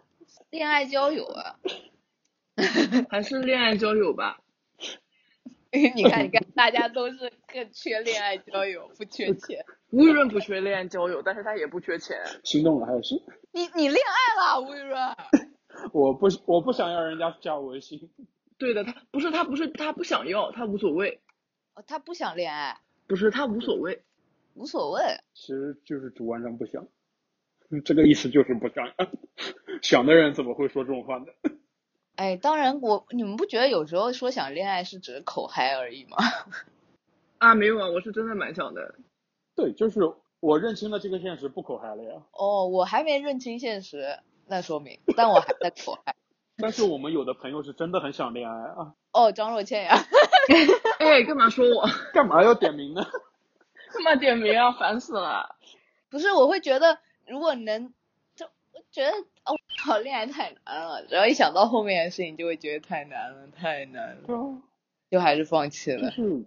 恋爱交友啊？还是恋爱交友吧。你看，你看，大家都是更缺恋爱交友，不缺钱。吴雨润不缺恋爱交友，但是他也不缺钱。心动了还是？你你恋爱了，吴雨润？我不我不想要人家加我微信。对的，他不是他不是他不想要，他无所谓，哦，他不想恋爱，不是他无所谓。无所谓。其实就是主观上不想，这个意思就是不想。想的人怎么会说这种话呢？哎，当然我你们不觉得有时候说想恋爱是只是口嗨而已吗？啊，没有啊，我是真的蛮想的。对，就是我认清了这个现实，不口嗨了呀。哦，我还没认清现实，那说明，但我还在口嗨。但是我们有的朋友是真的很想恋爱啊，哦，张若倩呀，哎，干嘛说我？干嘛要点名呢？干嘛点名啊？烦死了！不是，我会觉得如果能，就我觉得 哦，靠，恋爱太难了，只要一想到后面的事情，就会觉得太难了，太难了，就还是放弃了。就是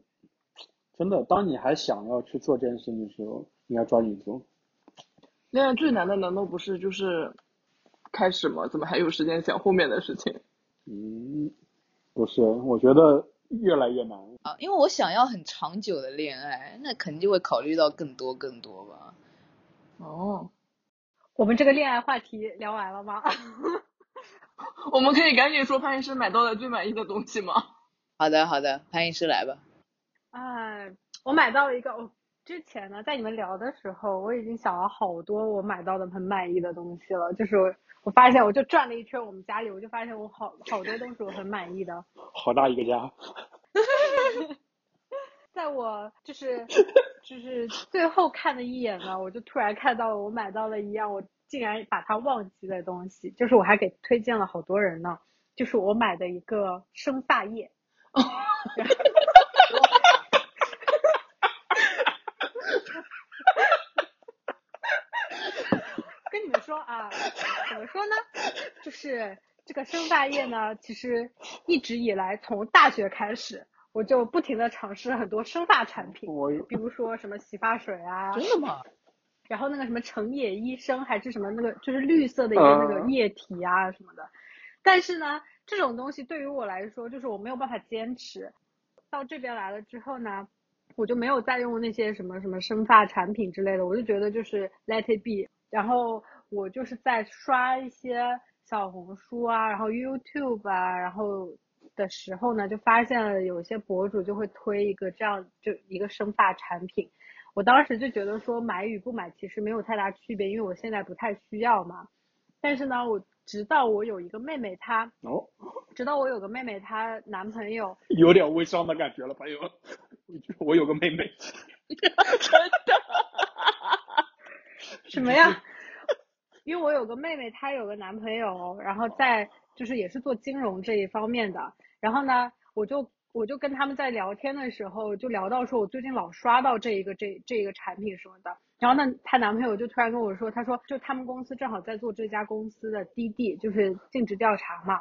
真的，当你还想要去做这件事情的时候，你要抓紧做。恋爱最难的难道不是就是开始吗？怎么还有时间想后面的事情？嗯，不是，我觉得越来越难。啊，因为我想要很长久的恋爱，那肯定就会考虑到更多更多吧。哦，我们这个恋爱话题聊完了吗？我们可以赶紧说潘医师买到的最满意的东西吗？好的，好的，潘医师来吧。哎，我买到了一个，我之前呢，在你们聊的时候，我已经想了好多我买到的很满意的东西了。就是我我发现，我就转了一圈我们家里，我就发现我好好多东西我很满意的。好大一个家，在我就是 就是最后看的一眼呢，我就突然看到了我买到了一样我竟然把它忘记的东西，就是我还给推荐了好多人呢，就是我买的一个生发液。跟你们说啊，怎么说呢？就是这个生发液呢，其实一直以来从大学开始，我就不停的尝试很多生发产品，比如说什么洗发水啊，真的吗？然后那个什么成野医生还是什么那个就是绿色的一个那个嗯液体啊什么的，但是呢，这种东西对于我来说，就是我没有办法坚持。到这边来了之后呢，我就没有再用那些什么什么生发产品之类的，我就觉得就是 let it be。然后我就是在刷一些小红书啊，然后 YouTube 啊，然后的时候呢，就发现了有些博主就会推一个这样就一个生发产品。我当时就觉得说买与不买其实没有太大区别，因为我现在不太需要嘛。但是呢，我直到我有一个妹妹，她哦，直到我有个妹妹，她男朋友 有点微商的感觉了，朋友。我有个妹妹，真的 什么呀？因为我有个妹妹，她有个男朋友，然后在就是也是做金融这一方面的。然后呢，我就我就跟他们在聊天的时候，就聊到说我最近老刷到这一个这这一个产品什么的。然后呢，她男朋友就突然跟我说，他说就他们公司正好在做这家公司的滴滴就是尽职调查嘛。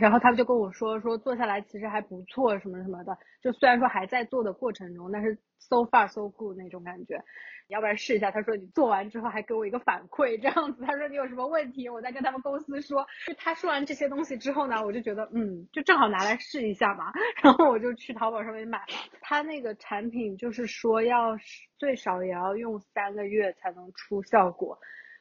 然后他们就跟我说说做下来其实还不错什么什么的，就虽然说还在做的过程中，但是 so far so good 那种感觉。你要不然试一下？他说你做完之后还给我一个反馈，这样子。他说你有什么问题，我再跟他们公司说。就他说完这些东西之后呢，我就觉得嗯，就正好拿来试一下嘛。然后我就去淘宝上面买。他那个产品就是说要最少也要用三个月才能出效果。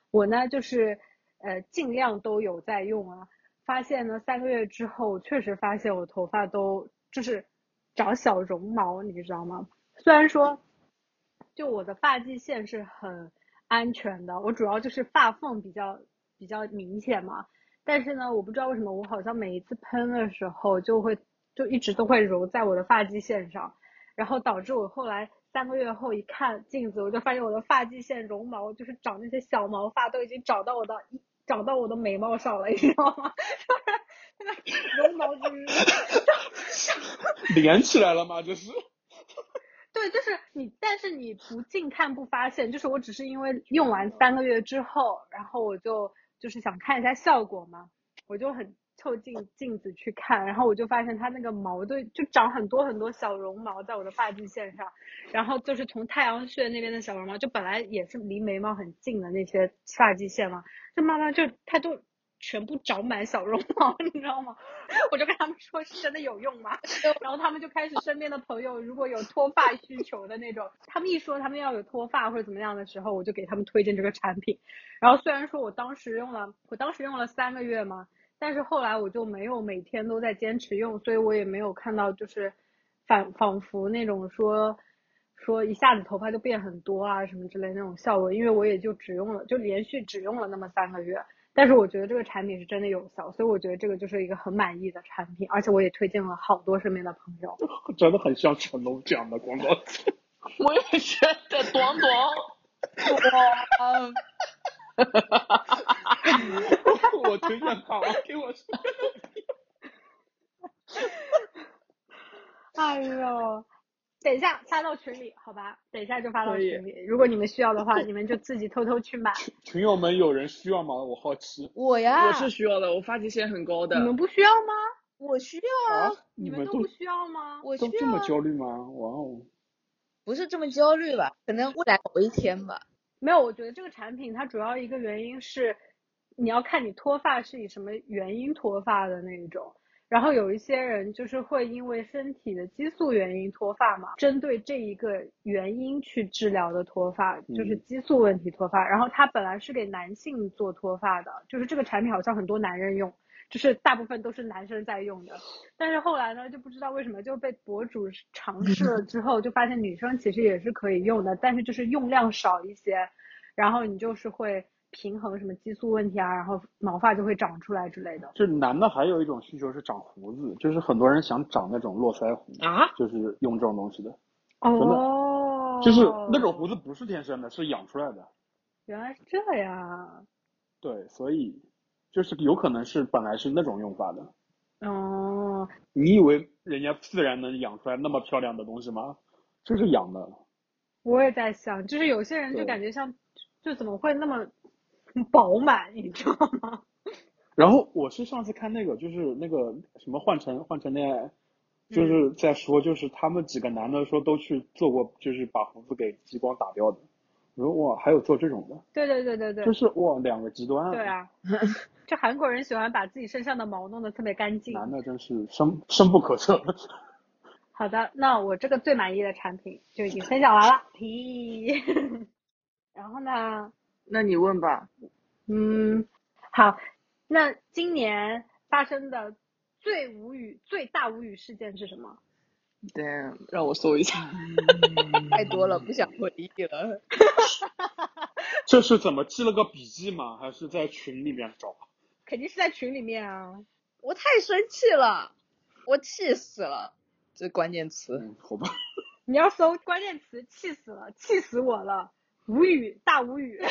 我呢就是呃尽量都有在用啊。发现呢三个月之后，确实发现我头发都就是长小绒毛，你知道吗？虽然说。就我的发际线是很安全的，我主要就是发缝比较比较明显嘛。但是呢，我不知道为什么我好像每一次喷的时候就会就一直都会揉在我的发际线上，然后导致我后来三个月后一看镜子，我就发现我的发际线绒毛就是长那些小毛发都已经长到我的长到我的眉毛上了，你知道吗？就是那绒毛 就是连起来了吗？就是。对，就是你，但是你不近看不发现，就是我只是因为用完三个月之后，然后我就就是想看一下效果嘛，我就很凑近镜子去看，然后我就发现它那个毛对就长很多很多小绒毛在我的发际线上，然后就是从太阳穴那边的小绒毛，就本来也是离眉毛很近的那些发际线嘛，就慢慢就它就。全部长满小绒毛，你知道吗？我就跟他们说，是真的有用吗？然后他们就开始身边的朋友如果有脱发需求的那种，他们一说他们要有脱发或者怎么样的时候，我就给他们推荐这个产品。然后虽然说我当时用了，我当时用了三个月嘛，但是后来我就没有每天都在坚持用，所以我也没有看到就是仿仿佛那种说说一下子头发就变很多啊什么之类那种效果，因为我也就只用了就连续只用了那么三个月。但是我觉得这个产品是真的有效，所以我觉得这个就是一个很满意的产品，而且我也推荐了好多身边的朋友。真的很像成龙这样的广告词。我也觉得，短短。哇！我推荐他，给我说。哎呦。等一下发到群里，好吧？等一下就发到群里。如果你们需要的话，你们就自己偷偷去买。群友们有人需要吗？我好奇。我呀，我是需要的，我发际线很高的。你们不需要吗？我需要啊。你们都不需要吗？我需要。都这么焦虑吗？哇哦。不是这么焦虑吧？可能未来某一天吧。没有，我觉得这个产品它主要一个原因是，你要看你脱发是以什么原因脱发的那一种。然后有一些人就是会因为身体的激素原因脱发嘛，针对这一个原因去治疗的脱发，就是激素问题脱发。然后它本来是给男性做脱发的，就是这个产品好像很多男人用，就是大部分都是男生在用的。但是后来呢，就不知道为什么就被博主尝试了之后，就发现女生其实也是可以用的，但是就是用量少一些，然后你就是会。平衡什么激素问题啊，然后毛发就会长出来之类的。就男的还有一种需求是长胡子，就是很多人想长那种络腮胡啊，就是用这种东西的。哦。就是那种胡子不是天生的，是养出来的。原来是这样。对，所以就是有可能是本来是那种用法的。哦。你以为人家自然能养出来那么漂亮的东西吗？就是养的。我也在想，就是有些人就感觉像，就怎么会那么。饱满，你知道吗？然后我是上次看那个，就是那个什么换成换成恋爱，就是在说，就是他们几个男的说都去做过，就是把胡子给激光打掉的。我说哇，还有做这种的？对对对对对。就是哇，两个极端。对啊，就韩国人喜欢把自己身上的毛弄得特别干净。男的真是深深不可测。好的，那我这个最满意的产品就已经分享完了。屁。然后呢？那你问吧。嗯，好，那今年发生的最无语、最大无语事件是什么？对，让我搜一下。太多了，不想回忆了。这是怎么记了个笔记吗？还是在群里面找？肯定是在群里面啊。我太生气了，我气死了，这关键词。嗯，好吧。你要搜关键词，气死了，气死我了，无语，大无语。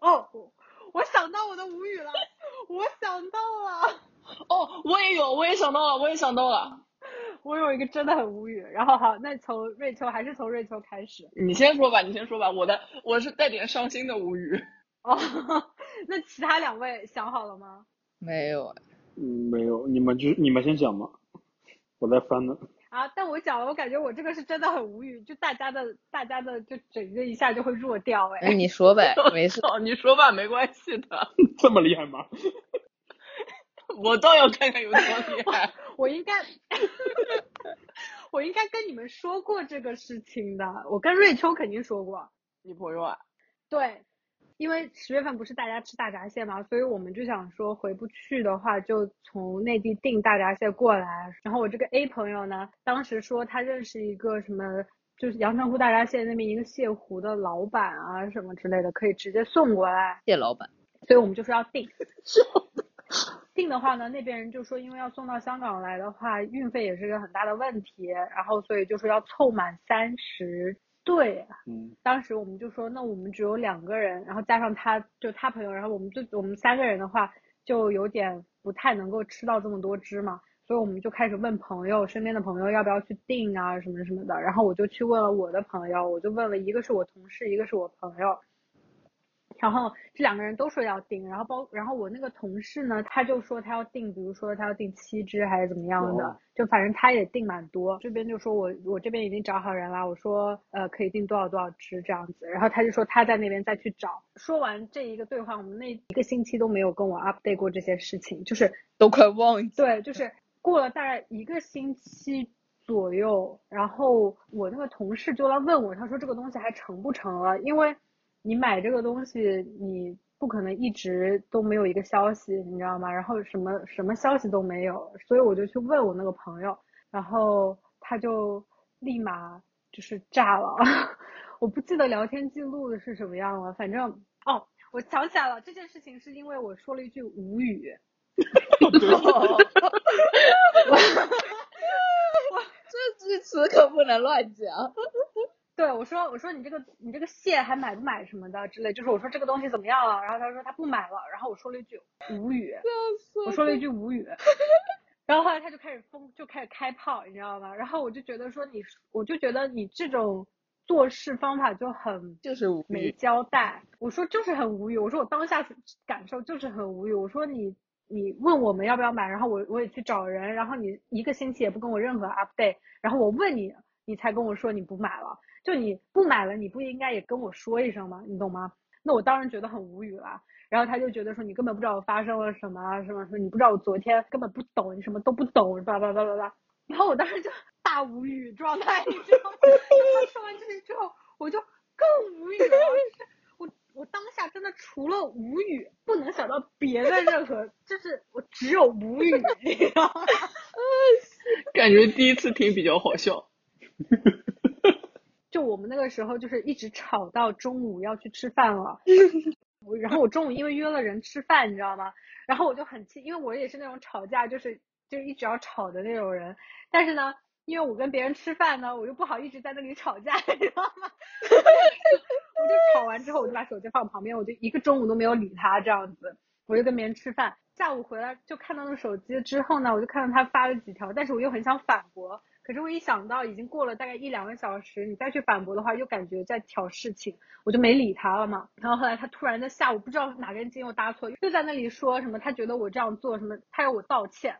哦，我我想到我的无语了，我想到了，哦，我也有，我也想到了，我也想到了。我有一个真的很无语。然后好，那从瑞秋还是从瑞秋开始。你先说吧，你先说吧，我的我是带点伤心的无语。哦，那其他两位想好了吗？没有，嗯，没有，你们就你们先讲吧，我在翻呢。啊，但我讲了，我感觉我这个是真的很无语，就大家的大家的就整个一下就会弱掉哎。那你说呗，没事。哦，你说吧，没关系的。这么厉害吗？我倒要看看有多厉害。我应该，我应该跟你们说过这个事情的。我跟瑞秋肯定说过。你朋友啊？对，因为十月份不是大家吃大闸蟹嘛，所以我们就想说回不去的话，就从内地订大闸蟹过来。然后我这个 A 朋友呢，当时说他认识一个什么，就是阳澄湖大闸蟹那边一个蟹湖的老板啊什么之类的，可以直接送过来。蟹老板。所以我们就说要订。订的话呢，那边人就说，因为要送到香港来的话，运费也是个很大的问题，然后所以就说要凑满三十对。嗯。当时我们就说，那我们只有两个人，然后加上他就他朋友，然后我们就我们三个人的话，就有点不太能够吃到这么多只嘛，所以我们就开始问朋友，身边的朋友要不要去订啊什么什么的，然后我就去问了我的朋友，我就问了一个是我同事，一个是我朋友。然后这两个人都说要订，然后包，然后我那个同事呢，他就说他要订，比如说他要订七只还是怎么样的，就反正他也订蛮多。这边就说我我这边已经找好人了，我说呃可以订多少多少只这样子，然后他就说他在那边再去找。说完这一个对话，我们那一个星期都没有跟我 update 过这些事情，就是 都快忘记。对，就是过了大概一个星期左右，然后我那个同事就来问我，他说这个东西还成不成了，因为。你买这个东西，你不可能一直都没有一个消息，你知道吗？然后什么什么消息都没有，所以我就去问我那个朋友，然后他就立马就是炸了。我不记得聊天记录的是什么样了，反正哦，我想起来了，这件事情是因为我说了一句无语。这句词可不能乱讲。对，我说我说你这个你这个蟹还买不买什么的之类，就是我说这个东西怎么样了，然后他说他不买了，然后我说了一句无语，我说了一句无语，然后后来他就开始疯，就开始开炮，你知道吗？然后我就觉得说你，我就觉得你这种做事方法就很就是没交代，我说就是很无语，我说我当下感受就是很无语，我说你你问我们要不要买，然后我我也去找人，然后你一个星期也不跟我任何 update，然后我问你，你才跟我说你不买了。就你不买了，你不应该也跟我说一声吗？你懂吗？那我当然觉得很无语了。然后他就觉得说你根本不知道我发生了什么，什么说你不知道我昨天根本不懂，你什么都不懂，叭叭叭叭叭。然后我当时就大无语状态，你知道吗？他说完这些之后，我就更无语了。我我当下真的除了无语，不能想到别的任何，就是我只有无语，感觉第一次听比较好笑。就我们那个时候，就是一直吵到中午要去吃饭了。然后我中午因为约了人吃饭，你知道吗？然后我就很气，因为我也是那种吵架就是就一直要吵的那种人。但是呢，因为我跟别人吃饭呢，我又不好一直在那里吵架，你知道吗？我就吵完之后，我就把手机放旁边，我就一个中午都没有理他这样子。我就跟别人吃饭，下午回来就看到那手机之后呢，我就看到他发了几条，但是我又很想反驳。可是我一想到已经过了大概一两个小时，你再去反驳的话，又感觉在挑事情，我就没理他了嘛。然后后来他突然在下午不知道哪根筋又搭错，又在那里说什么他觉得我这样做什么，他要我道歉。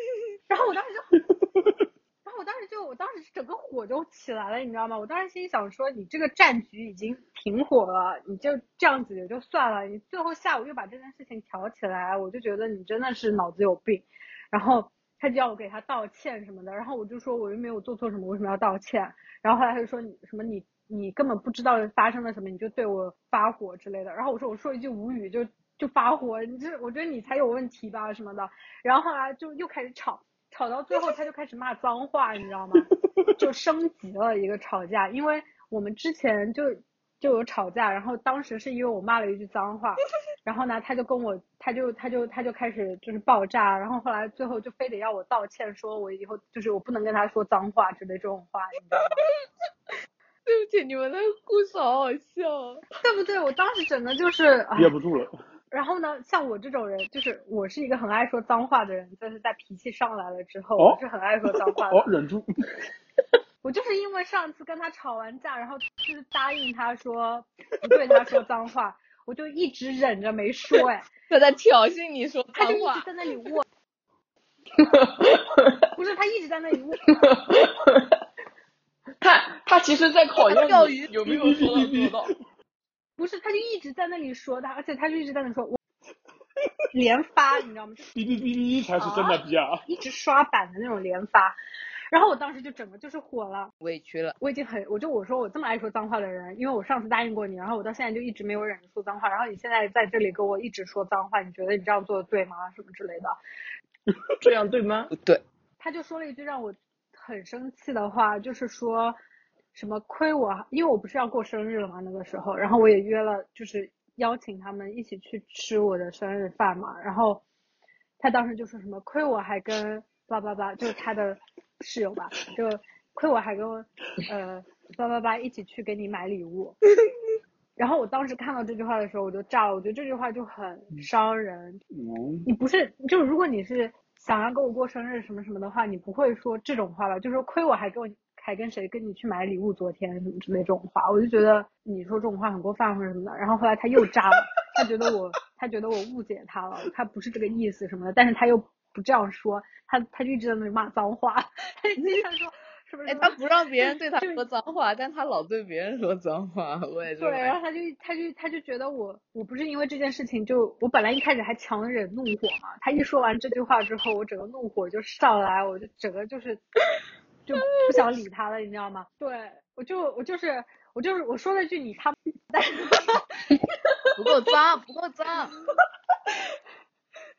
然后我当时就，然后我当时就，我当时整个火就起来了，你知道吗？我当时心里想说，你这个战局已经停火了，你就这样子也就算了，你最后下午又把这件事情挑起来，我就觉得你真的是脑子有病。然后。他就要我给他道歉什么的，然后我就说我又没有做错什么，为什么要道歉？然后后来他就说你什么你你根本不知道发生了什么，你就对我发火之类的。然后我说我说一句无语就就发火，你这我觉得你才有问题吧什么的。然后后来就又开始吵，吵到最后他就开始骂脏话，你知道吗？就升级了一个吵架，因为我们之前就就有吵架，然后当时是因为我骂了一句脏话，然后呢，他就跟我，他就他就他就开始就是爆炸，然后后来最后就非得要我道歉，说我以后就是我不能跟他说脏话之类这种话，你知道吗？对不起，你们的故事好好笑。对不对？我当时整个就是，哎憋不住了。然后呢，像我这种人，就是我是一个很爱说脏话的人，但是在脾气上来了之后，哦我是很爱说脏话的。哦，忍住。我就是因为上次跟他吵完架，然后就是答应他说不对他说脏话，我就一直忍着没说，哎，他在挑衅你说他就一直脏话，在那里握，不是他一直在那里握，他他其实在考验钓有没有说到做到。不是他就一直在那里说他，而且他就一直在那里说我连发，你知道吗？哔哔哔哔才是真的逼啊！一直刷板的那种连发。然后我当时就整个就是火了，委屈了。我已经很，我就我说我这么爱说脏话的人，因为我上次答应过你，然后我到现在就一直没有忍住说脏话，然后你现在在这里跟我一直说脏话，你觉得你这样做的对吗？什么之类的，这样对吗？不 对，他就说了一句让我很生气的话，就是说什么亏我，因为我不是要过生日了嘛，那个时候，然后我也约了，就是邀请他们一起去吃我的生日饭嘛，然后他当时就说什么亏我还跟叭叭叭，就是他的室友吧，就亏我还跟呃叭叭叭一起去给你买礼物。然后我当时看到这句话的时候，我就炸了。我觉得这句话就很伤人，嗯，你不是，就是如果你是想要跟我过生日什么什么的话，你不会说这种话吧？就是说亏我还跟我还跟谁跟你去买礼物，昨天什么之类这种话，我就觉得你说这种话很过分或者什么的。然后后来他又炸了，他觉得我他觉得我误解他了，他不是这个意思什么的，但是他又不这样说，他他就一直在那里骂脏话，他就经常说是不是？哎，他不让别人对他说脏话，但他老对别人说脏话，我也对，然后后他就他就他就觉得我我不是因为这件事情就我本来一开始还强忍怒火嘛，他一说完这句话之后，我整个怒火就上来，我就整个就是就不想理他了，你知道吗？对我就我就是我就是我说了句你他，但是不够脏，不够脏。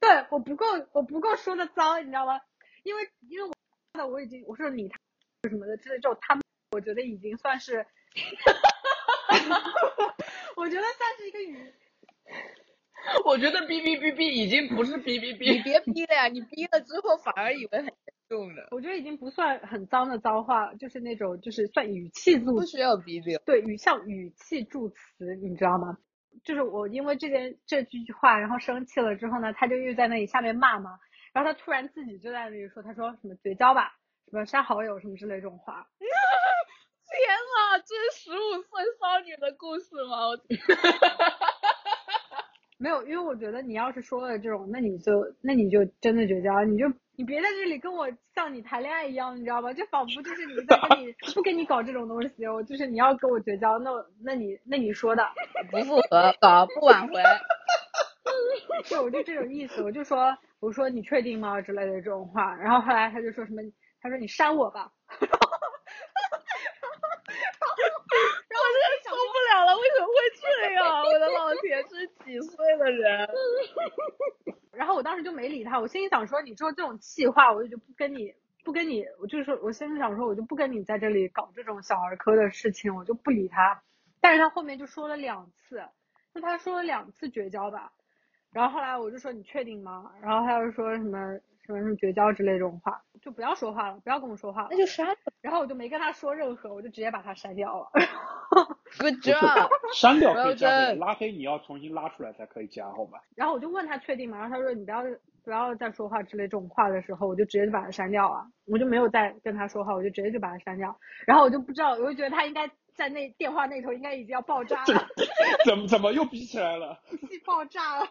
对我不够我不够说的脏，你知道吗？因为因为我我已经我说你他什么的，这种他们我觉得已经算是，我觉得算是一个语 我觉得哔哔哔哔已经不是哔哔哔你，别逼了呀，你逼了之后反而以为很严重了，我觉得已经不算很脏的脏话，就是那种就是算语气助词，不需要逼掉。对语像语气助词，你知道吗？就是我因为这件这句话，然后生气了之后呢，他就又在那里下面骂嘛，然后他突然自己就在那里说，他说什么绝交吧，什么删好友什么之类这种话，天呐，这是十五岁少女的故事吗？我 没有，因为我觉得你要是说了这种，那你就那你就真的绝交，你就你别在这里跟我像你谈恋爱一样，你知道吧？就仿佛就是你在跟你 不跟你搞这种东西，我就是你要跟我绝交，那我那你那你说的，不复合，搞不挽回。对，我就这种意思，我就说我说你确定吗之类的这种话，然后后来他就说什么，他说你删我吧，然后然后我就想受不了了，为什么会这样？我的老天，是几岁的人？然后我当时就没理他，我心里想说，你说这种气话，我就就不跟你不跟你，我就是说我心里想说，我就不跟你在这里搞这种小儿科的事情，我就不理他。但是他后面就说了两次，就他说了两次绝交吧。然后后来我就说你确定吗？然后他又说什么什么什么绝交之类这种话，就不要说话了，不要跟我说话了那。就删了。然后我就没跟他说任何，我就直接把他删掉了。Good job。删掉可以加拉黑你要重新拉出来才可以加，好吧？然后我就问他确定吗？然后他说你不要不要再说话之类这种话的时候，我就直接就把他删掉了，我就没有再跟他说话，我就直接就把他删掉。然后我就不知道，我就觉得他应该在那电话那头应该已经要爆炸了，怎么怎么又逼起来了？气爆炸了。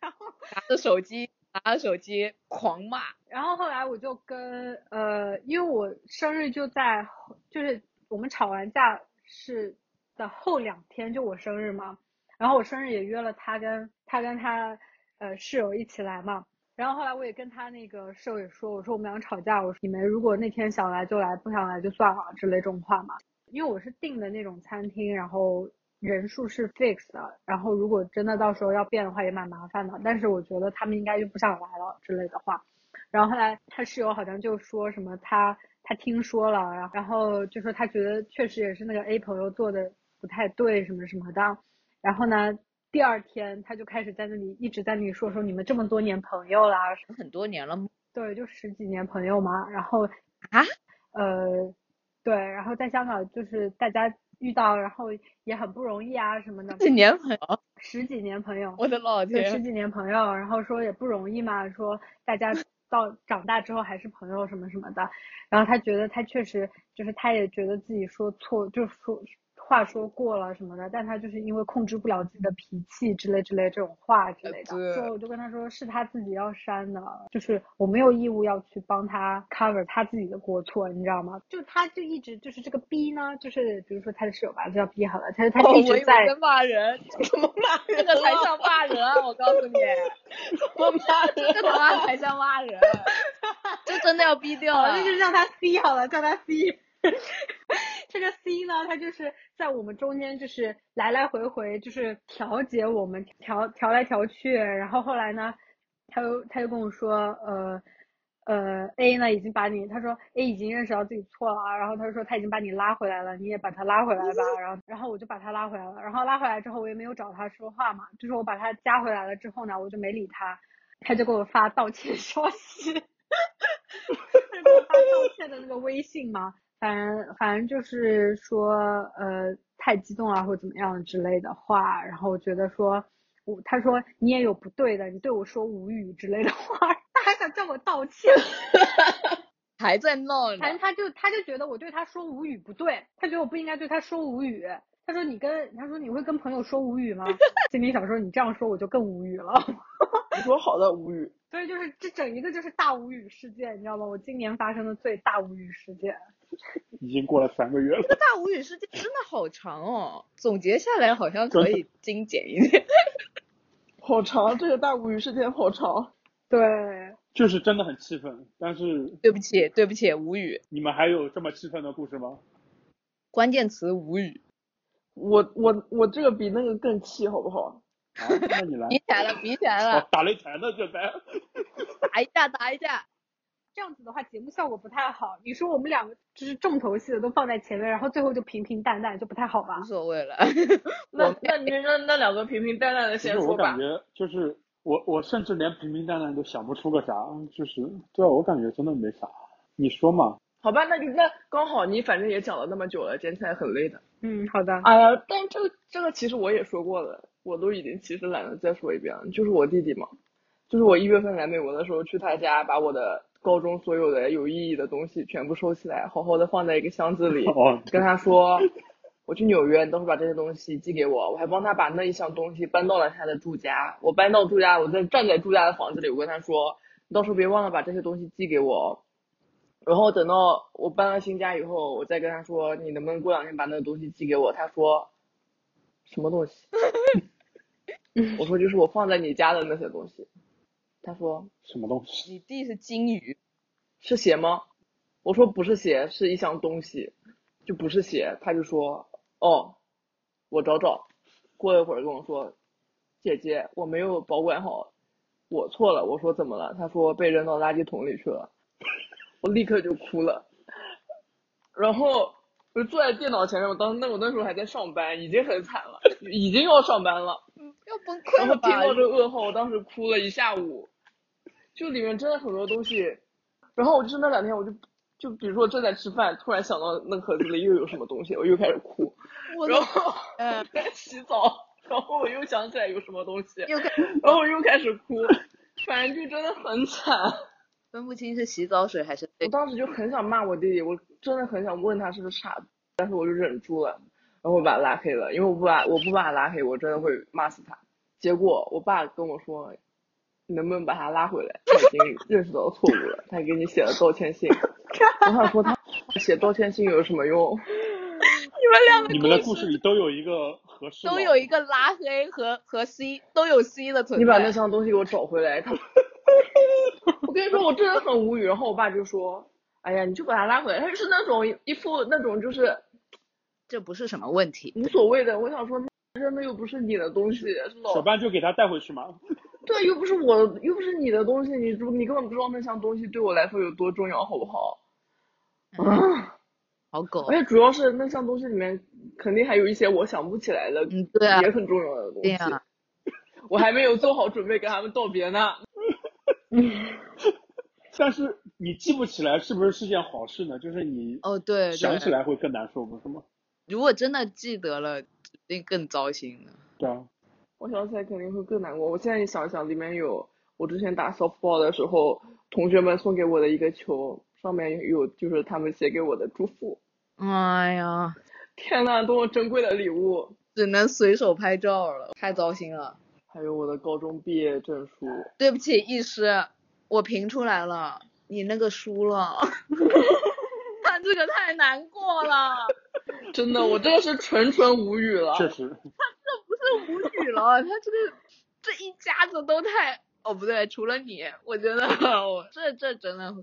然后拿着手机，拿着手机狂骂。然后后来我就跟呃，因为我生日就在就是我们吵完架是的后两天就我生日嘛，然后我生日也约了他跟他跟他呃室友一起来嘛。然后后来我也跟他那个室友也说，我说我们俩吵架，我说你们如果那天想来就来，不想来就算了之类这种话嘛。因为我是订的那种餐厅，然后人数是 fix 的，然后如果真的到时候要变的话也蛮麻烦的。但是我觉得他们应该就不想来了之类的话。然后后来他室友好像就说什么他他听说了，然后然后就说他觉得确实也是那个 A 朋友做的不太对什么什么的。然后呢，第二天他就开始在那里一直在那里说说你们这么多年朋友啦，很多年了吗？对，就十几年朋友嘛。然后啊，呃，对，然后在香港就是大家遇到，然后也很不容易啊什么的。几年朋友？十几年朋友。我的老天，十！几年朋友，然后说也不容易嘛，说大家到长大之后还是朋友什么什么的。然后他觉得他确实就是他也觉得自己说错，就是说话说过了什么的，但他就是因为控制不了自己的脾气之类之类这种话之类的，所以我就跟他说是他自己要删的，就是我没有义务要去帮他 cover 他自己的过错，你知道吗？就他就一直就是这个逼呢，就是比如说他的室友吧，就叫逼好了，他他一直在在骂人，怎么骂 这人？个才像骂人啊！我告诉你，怎么骂人？这他妈才像骂人，就真的要逼掉好，了那。就让他 C 好了，叫他 C。这个 C 呢，他就是在我们中间，就是来来回回，就是调节我们，调调来调去。然后后来呢，他又他又跟我说，呃呃，A 呢已经把你，他说 A 已经认识到自己错了，然后他说他已经把你拉回来了，你也把他拉回来吧。然后然后我就把他拉回来了，然后拉回来之后我也没有找他说话嘛，就是我把他加回来了之后呢，我就没理他，他就给我发道歉消息。他给我发道歉的那个微信嘛，反正反正就是说呃太激动了或者怎么样之类的话，然后我觉得说我他说你也有不对的，你对我说无语之类的话，他还想叫我道歉，还在闹呢反。正他就他就觉得我对他说无语不对，他觉得我不应该对他说无语。他说你跟他说你会跟朋友说无语吗？心里想说你这样说我就更无语了。你说好的无语，所以就是这整一个就是大无语事件，你知道吗？我今年发生的最大无语事件。已经过了三个月了。这个大无语事件真的好长哦，总结下来好像可以精简一点。好长，这个大无语事件好长。对，就是真的很气愤，但是对不起，对不起，无语。你们还有这么气愤的故事吗？关键词无语。我我我这个比那个更气，好不好？啊，那你来比。起来了，比起来哦了，，打擂台呢，这在。打一架，打一架。这样子的话节目效果不太好。你说我们两个就是重头戏的都放在前面，然后最后就平平淡淡，就不太好吧无？所谓了。那那你那那两个平平淡淡的其实我先说吧感。觉就是我我甚至连平平淡淡都想不出个啥，就是对啊，我感觉真的没啥。你说嘛？好吧，那就那刚好你反正也讲了那么久了，剪起来很累的。嗯，好的。哎呀，但这个这个其实我也说过了，我都已经其实懒得再说一遍了。就是我弟弟嘛，就是我一月份来美国的时候去他家，把我的高中所有的有意义的东西全部收起来，好好的放在一个箱子里，哦，跟他说我去纽约，你到时候把这些东西寄给我。我还帮他把那一箱东西搬到了他的住家。我搬到住家，我在站在住家的房子里，我跟他说，你到时候别忘了把这些东西寄给我哦。然后等到我搬了新家以后，我再跟他说，你能不能过两天把那个东西寄给我？他说，什么东西？我说就是我放在你家的那些东西。他说什么东西？你弟是金鱼，是鞋吗？我说不是鞋，是一箱东西，就不是鞋。他就说哦，我找找。过了一会儿跟我说，姐姐，我没有保管好，我错了。我说怎么了？他说被扔到垃圾桶里去了。我立刻就哭了，然后我就坐在电脑前面，我当那我那时候还在上班，已经很惨了，已经要上班了。要崩溃了吧？然后听到这个噩耗，我当时哭了一下午，就里面真的很多东西。然后我就是那两天，我就就比如说正在吃饭，突然想到那个盒子里又有什么东西，我又开始哭。然后嗯，在洗澡，然后我又想起来有什么东西，又开然后我又开始哭，反正就真的很惨。分不清是洗澡水还是我当时就很想骂我弟弟，我真的很想问他是不是傻子，但是我就忍住了，然后我把他拉黑了，因为我不把我不把他拉黑，我真的会骂死他。结果我爸跟我说，你能不能把他拉回来？他已经认识到错误了，他还给你写了道歉信。我想说他写道歉信有什么用？你们两个你们的故事里都有一个合适，都有一个拉黑和和 C 都有 C 的存在。你把那箱东西给我找回来。他，我跟你说，我真的很无语。然后我爸就说：“哎呀，你就把他拉回来。”他就是那种一副那种就是这不是什么问题。无所谓的。我想说，扔的又不是你的东西，是手办就给他带回去嘛。对，又不是我，又不是你的东西，你你根本不知道那项东西对我来说有多重要，好不好？啊！好狗而。且主要是那项东西里面肯定还有一些我想不起来的，嗯，对啊，也很重要的东西。对啊。我还没有做好准备跟他们道别呢。但是你记不起来，是不是是件好事呢？就是你哦，对想起，来会更难受，不是吗？如果真的记得了，肯定更糟心了。对啊，我想起来肯定会更难过。我现在一想想，里面有我之前打 softball 的时候，同学们送给我的一个球，上面有就是他们写给我的祝福。哎呀，天呐，多么珍贵的礼物！只能随手拍照了，太糟心了。还有我的高中毕业证书。对不起，医师，我评出来了，你那个输了。他这个太难过了，真的，我真的是纯纯无语了。确实，不是无语了，他这个这一家子都太……哦，不对，除了你，我觉得我这这真的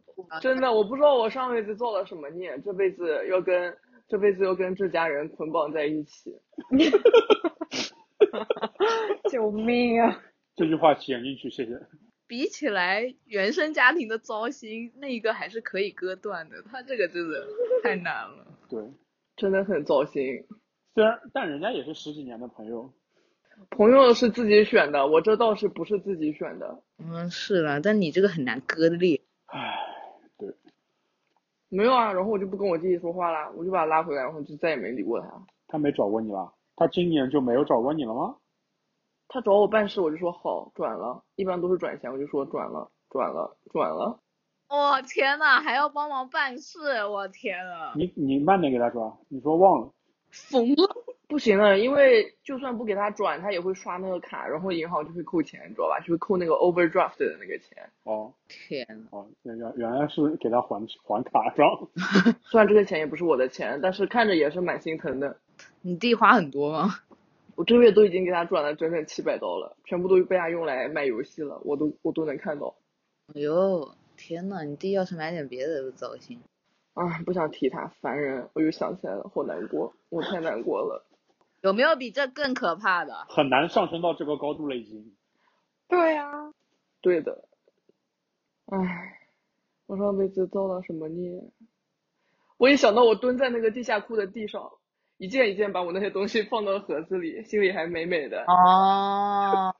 真的，我不知道我上辈子做了什么孽，这辈子又跟这辈子又跟这家人捆绑在一起。救命啊！这句话剪进去，谢谢。比起来原生家庭的糟心，那一个还是可以割断的，他这个真的太难了。对，真的很糟心。虽然但人家也是十几年的朋友，朋友是自己选的，我这倒是不是自己选的。嗯，是了，但你这个很难割裂。唉，对，没有啊，然后我就不跟我弟弟说话了，我就把他拉回来，然后就再也没理过他。他没找过你了，他今年就没有找过你了吗？他找我办事，我就说好，转了，一般都是转钱，我就说转了，转了，转了。我、天呐，还要帮忙办事，我天啊，你你慢点给他转，你说忘了，疯了！不行了，因为就算不给他转，他也会刷那个卡，然后银行就会扣钱，你知道吧？就会扣那个 overdraft 的那个钱。哦天呐，哦，原原原来是给他还 还卡上，虽然这个钱也不是我的钱，但是看着也是蛮心疼的。你弟花很多吗？我这个月都已经给他转了整整七百刀了，全部都被他用来买游戏了，我都我都能看到。哎呦，天呐，你弟要是买点别的都糟心。啊，不想提他，烦人！我又想起来了，好难过，我太难过了。有没有比这更可怕的？很难上升到这个高度了已经。对啊，对的，唉，我上辈子造了什么孽？我一想到我蹲在那个地下库的地上，一件一件把我那些东西放到盒子里，心里还美美的，哦，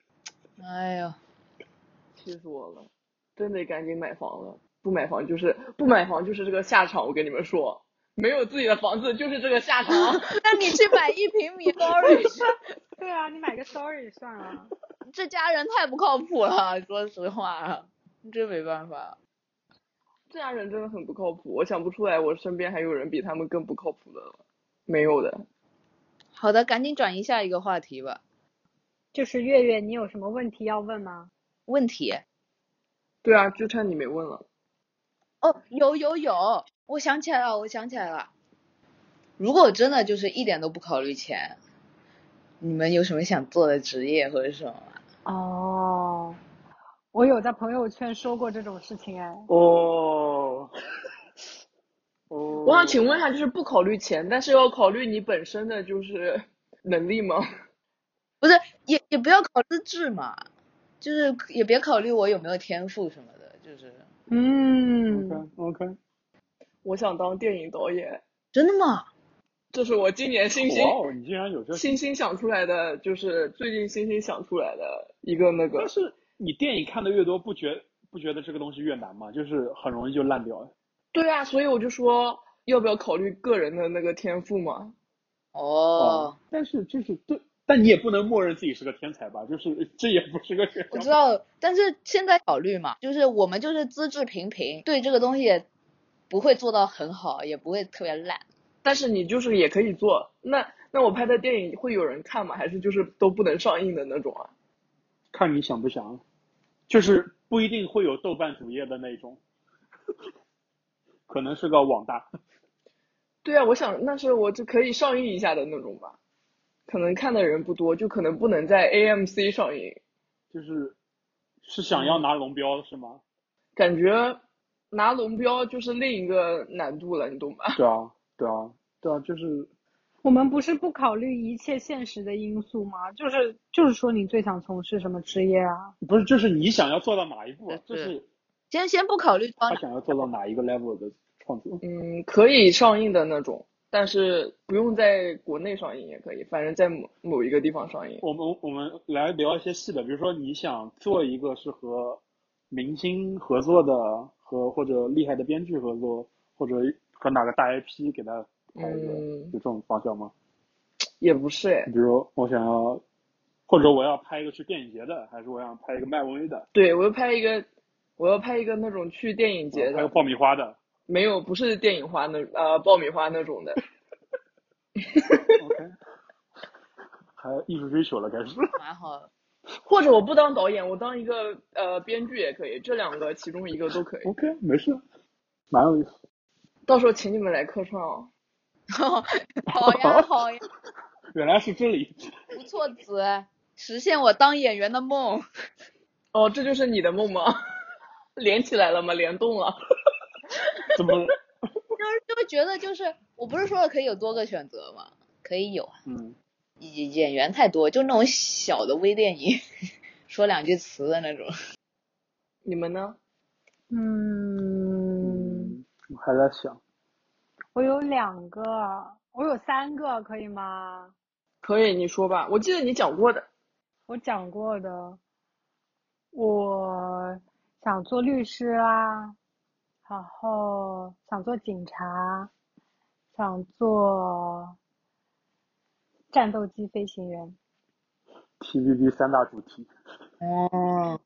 哎呀，气死我了！真得赶紧买房了，不买房就是不买房就是这个下场。我跟你们说，没有自己的房子就是这个下场。那你去买一平米 storage，对啊，你买个 story 算了。这家人太不靠谱了，说实话，真没办法。这家人真的很不靠谱，我想不出来我身边还有人比他们更不靠谱的了，没有的。好的，赶紧转移下一个话题吧。就是月月，你有什么问题要问吗？问题？对啊，就差你没问了。哦，有有有，我想起来了，我想起来了。如果真的就是一点都不考虑钱，你们有什么想做的职业或者什么吗？哦，我有在朋友圈说过这种事情哎。哦，哦，我想请问一下，就是不考虑钱，但是要考虑你本身的就是能力吗？不是，也也不要考资质嘛，就是也别考虑我有没有天赋什么的，就是嗯，OK OK，我想当电影导演，真的吗？这是我今年新兴哇哦，你竟然有这，新兴想出来的，就是最近新兴想出来的一个那个但。是你电影看的越多，不觉不觉得这个东西越难吗？就是很容易就烂掉。对啊，所以我就说要不要考虑个人的那个天赋嘛？哦，但是就是对，但你也不能默认自己是个天才吧？就是这也不是个选项。我知道，但是现在考虑嘛，就是我们就是资质平平，对这个东西不会做到很好，也不会特别烂。但是你就是也可以做，那那我拍的电影会有人看吗？还是就是都不能上映的那种啊？看你想不想，就是不一定会有豆瓣主页的那种，可能是个网大。对啊，我想那是我就可以上映一下的那种吧，可能看的人不多，就可能不能在 AMC 上映，就是是想要拿龙标是吗？感觉拿龙标就是另一个难度了，你懂吧？对啊，对啊，对啊，就是我们不是不考虑一切现实的因素吗？就是就是说你最想从事什么职业啊？不是就是你想要做到哪一步就是先先不考虑他想要做到哪一个 level 的创作。嗯，可以上映的那种，但是不用在国内上映也可以，反正在某某一个地方上映。我们我们来聊一些细的，比如说你想做一个是和明星合作的，和或者厉害的编剧合作，或者和哪个大 IP 给他拍一个，嗯有这种方向吗？也不是哎，比如我想要，或者我要拍一个去电影节的，还是我想拍一个漫威的，对我要拍一个，我要拍一个那种去电影节的，拍个爆米花的。没有不是电影花那呃爆米花那种的。OK，还有艺术追求了，开始。蛮好的。或者我不当导演，我当一个呃编剧也可以，这两个其中一个都可以。OK，没事，蛮有意思。到时候请你们来客串哦。好 呀好呀，原来是这里。不错子，实现我当演员的梦。哦，这就是你的梦吗？连起来了吗？联动了。怎么？就是就会觉得就是，我不是说了可以有多个选择吗？可以有啊，嗯，演演员太多，就那种小的微电影，说两句词的那种。你们呢？嗯，我还在想，我有两个，我有三个，可以吗？可以，你说吧。我记得你讲过的。我讲过的，我想做律师啦，然后想做警察，想做战斗机飞行员。TVB 三大主题。哦，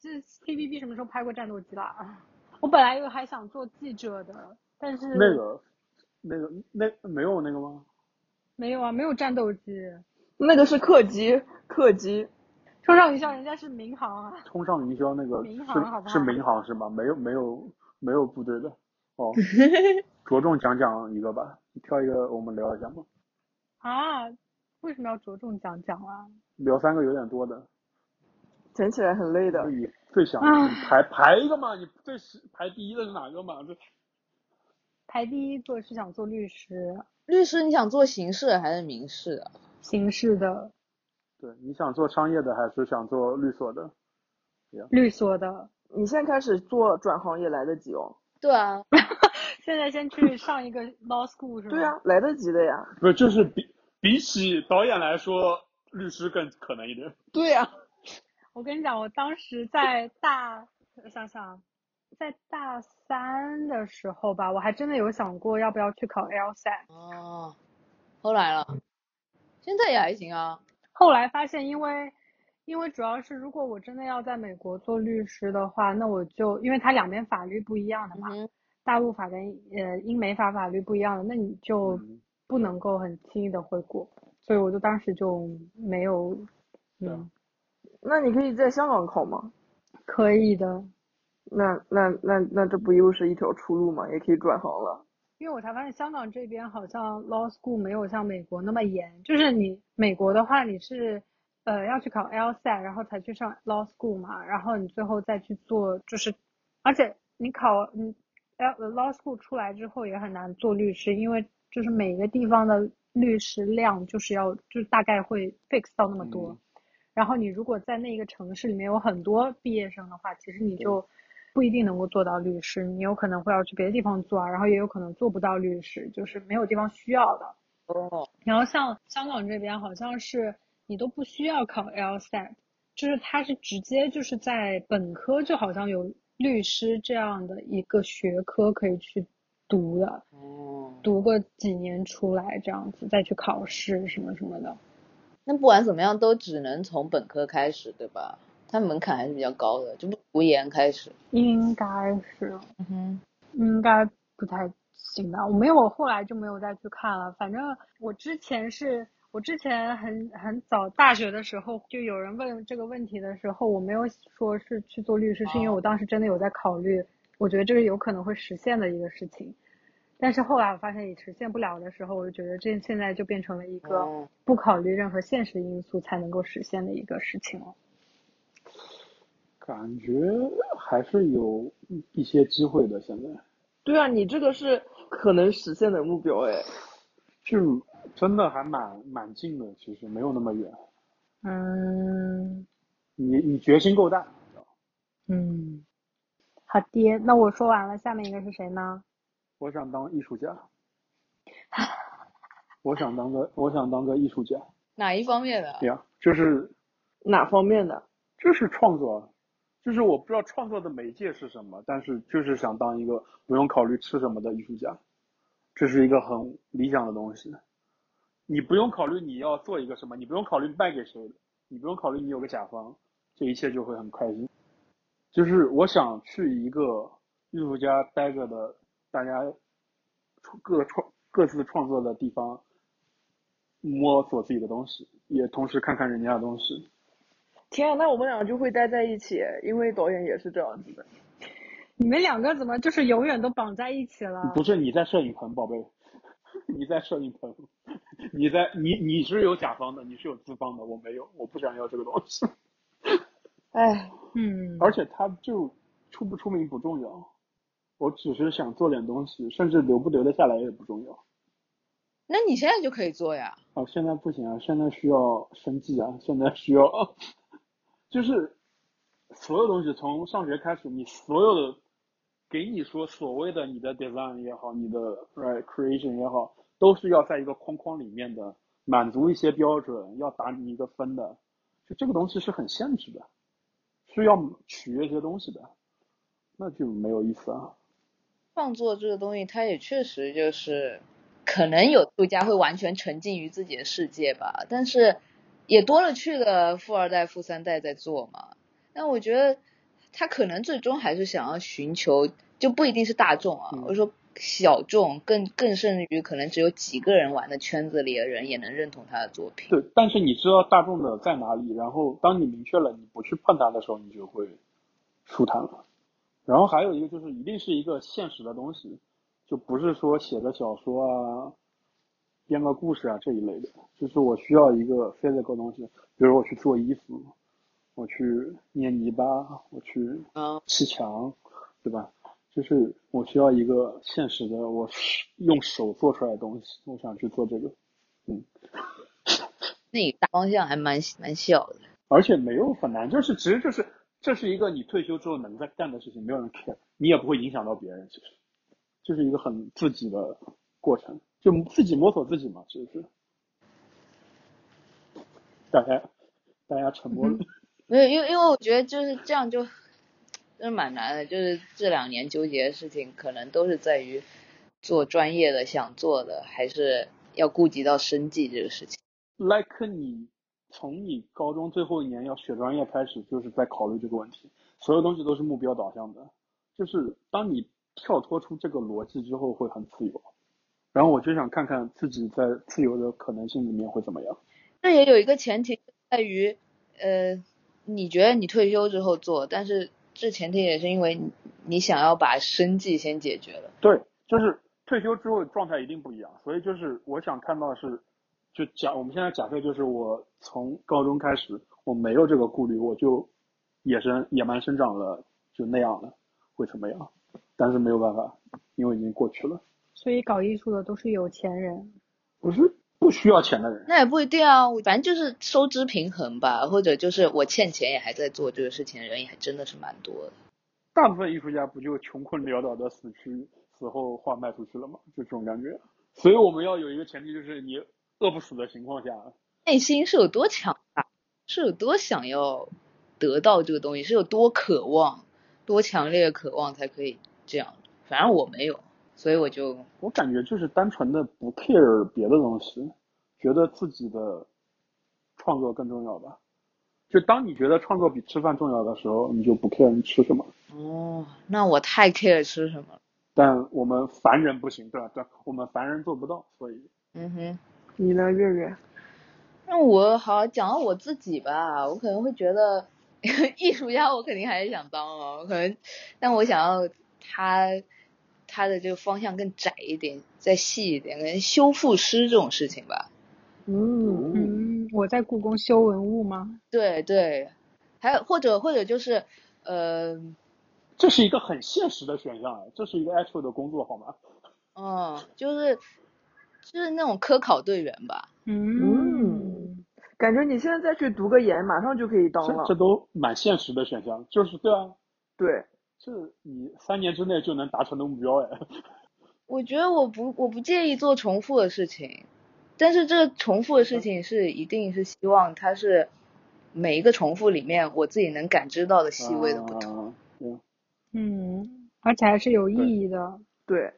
这 TVB 什么时候拍过战斗机啦？我本来又还想做记者的，但是那个，那个，那没有那个吗？没有啊，没有战斗机。那个是客机，客机。冲上云霄人家是民航啊，冲上云霄那个民航好不好是是民航是吗？没有没有没有部队的。哦，着重讲讲一个吧，你挑一个我们聊一下嘛。啊，为什么要着重讲讲啊？聊三个有点多的，讲起来很累的最想唉排排一个嘛，你最是排第一的是哪个嘛？这排第一个是想做律师，律师你想做刑事还是民事啊？刑事的、对，你想做商业的还是想做律所的？律所的。你现在开始做转行也来得及哦。对啊，现在先去上一个 law school 是吗？对啊，来得及的呀。不是，就是比比起导演来说，律师更可能一点。对呀。我跟你讲，我当时在大，我想想，在大三的时候吧，我还真的有想过要不要去考 LSAT。哦，后来了，现在也还行啊。后来发现，因为因为主要是如果我真的要在美国做律师的话，那我就因为它两边法律不一样的嘛，嗯，大陆法跟呃英美法法律不一样的，那你就嗯不能够很轻易的回国，所以我就当时就没有，嗯，那你可以在香港考吗？可以的，那那那那这不又是一条出路吗？也可以转行了。因为我才发现香港这边好像 law school 没有像美国那么严，就是你美国的话你是呃要去考 LSAT，然后才去上 law school 嘛，然后你最后再去做，就是而且你考你 L law school 出来之后也很难做律师，因为就是每个地方的律师量就是要就是大概会 fix 到那么多，嗯。然后你如果在那一个城市里面有很多毕业生的话，其实你就不一定能够做到律师，你有可能会要去别的地方做啊，然后也有可能做不到律师，就是没有地方需要的。哦，然后像香港这边好像是你都不需要考 LSAT，就是它是直接就是在本科就好像有律师这样的一个学科可以去读的，哦，读个几年出来这样子再去考试什么什么的。那不管怎么样，都只能从本科开始，对吧？它门槛还是比较高的，就不读研开始。应该是，嗯哼，应该不太行吧？我没有，我后来就没有再去看了。反正我之前是，我之前很很早大学的时候，就有人问这个问题的时候，我没有说是去做律师，是因为我当时真的有在考虑，我觉得这个有可能会实现的一个事情。但是后来我发现也实现不了的时候，我就觉得这现在就变成了一个哦不考虑任何现实因素才能够实现的一个事情了。感觉还是有一些机会的。现在对啊，你这个是可能实现的目标哎。就真的还蛮蛮近的，其实没有那么远。嗯你你决心够大，嗯，好的，那我说完了，下面一个是谁呢？我想当艺术家。我想当个我想当个艺术家，哪一方面的？对呀，就是哪方面的？就是创作，就是我不知道创作的媒介是什么，但是就是想当一个不用考虑吃什么的艺术家，这是一个很理想的东西。你不用考虑你要做一个什么，你不用考虑卖给谁，你不用考虑你有个甲方，这一切就会很开心。就是我想去一个艺术家待着的，大家各创各自创作的地方，摸索自己的东西，也同时看看人家的东西。天啊，那我们俩就会待在一起，因为导演也是这样子的。你们两个怎么就是永远都绑在一起了？不是你在摄影棚，宝贝，你在摄影棚，你在你你是有甲方的，你是有资方的，我没有，我不想要这个东西。哎，嗯，而且他就出不出名不重要，我只是想做点东西，甚至留不留得下来也不重要。那你现在就可以做呀。哦，现在不行啊，现在需要生计啊，现在需要，就是所有东西从上学开始，你所有的给你说所谓的你的 design 也好，你的 recreation 也好，都是要在一个框框里面的，满足一些标准，要打你一个分的，就这个东西是很限制的，是要取悦一些东西的，那就没有意思啊。创作这个东西，它也确实就是。可能有作家会完全沉浸于自己的世界吧，但是也多了去了富二代、富三代在做嘛。但我觉得他可能最终还是想要寻求，就不一定是大众啊，或者说小众，更更甚于可能只有几个人玩的圈子里的人也能认同他的作品。对，但是你知道大众的在哪里，然后当你明确了你不去碰它的时候，你就会舒坦了。然后还有一个就是，一定是一个现实的东西。就不是说写个小说啊，编个故事啊这一类的，就是我需要一个 physical 东西，比如我去做衣服，我去捏泥巴，我去砌墙，对吧？就是我需要一个现实的，我用手做出来的东西，我想去做这个，嗯。那大方向还蛮蛮小的，而且没有很难，就是其实就是这是一个你退休之后能在干的事情，没有人 care，你也不会影响到别人，其实。就是一个很自己的过程，就自己摸索自己嘛，其实是。大家，大家沉默了。没有，因为因为我觉得就是这样就，真蛮难的。就是这两年纠结的事情，可能都是在于做专业的想做的，还是要顾及到生计这个事情。like 你从你高中最后一年要选专业开始，就是在考虑这个问题。所有东西都是目标导向的，就是当你。跳脱出这个逻辑之后会很自由，然后我就想看看自己在自由的可能性里面会怎么样。那也有一个前提在于，呃，你觉得你退休之后做，但是这前提也是因为你想要把生计先解决了。对，就是退休之后状态一定不一样，所以就是我想看到的是，就假我们现在假设就是我从高中开始我没有这个顾虑，我就野生野蛮生长了，就那样了，会怎么样？但是没有办法，因为已经过去了。所以搞艺术的都是有钱人，不是不需要钱的人。那也不一定啊，反正就是收支平衡吧，或者就是我欠钱也还在做这个事情的人也还真的是蛮多的。大部分艺术家不就穷困潦倒的死去，死后画卖出去了吗？就这种感觉。所以我们要有一个前提，就是你饿不死的情况下，内心是有多强大，是有多想要得到这个东西，是有多渴望，多强烈的渴望才可以。这样，反正我没有，所以我就我感觉就是单纯的不 care 别的东西，觉得自己的创作更重要吧。就当你觉得创作比吃饭重要的时候，你就不 care 你吃什么。哦，那我太 care 吃什么了。但我们凡人不行，对吧？对，我们凡人做不到，所以。嗯哼。你呢，月月？那我好讲到我自己吧，我可能会觉得 艺术家，我肯定还是想当哦，可能，但我想要。他他的这个方向更窄一点，再细一点，可能修复师这种事情吧。嗯嗯，我在故宫修文物吗？对对，还有或者或者就是呃，这是一个很现实的选项，这是一个 actual 的工作，好吗？嗯，就是就是那种科考队员吧。嗯，感觉你现在再去读个研，马上就可以当了。这都蛮现实的选项，就是对啊。对。是你三年之内就能达成的目标哎，我觉得我不我不介意做重复的事情，但是这个重复的事情是一定是希望它是每一个重复里面我自己能感知到的细微的不同。啊嗯，而且还是有意义的。对，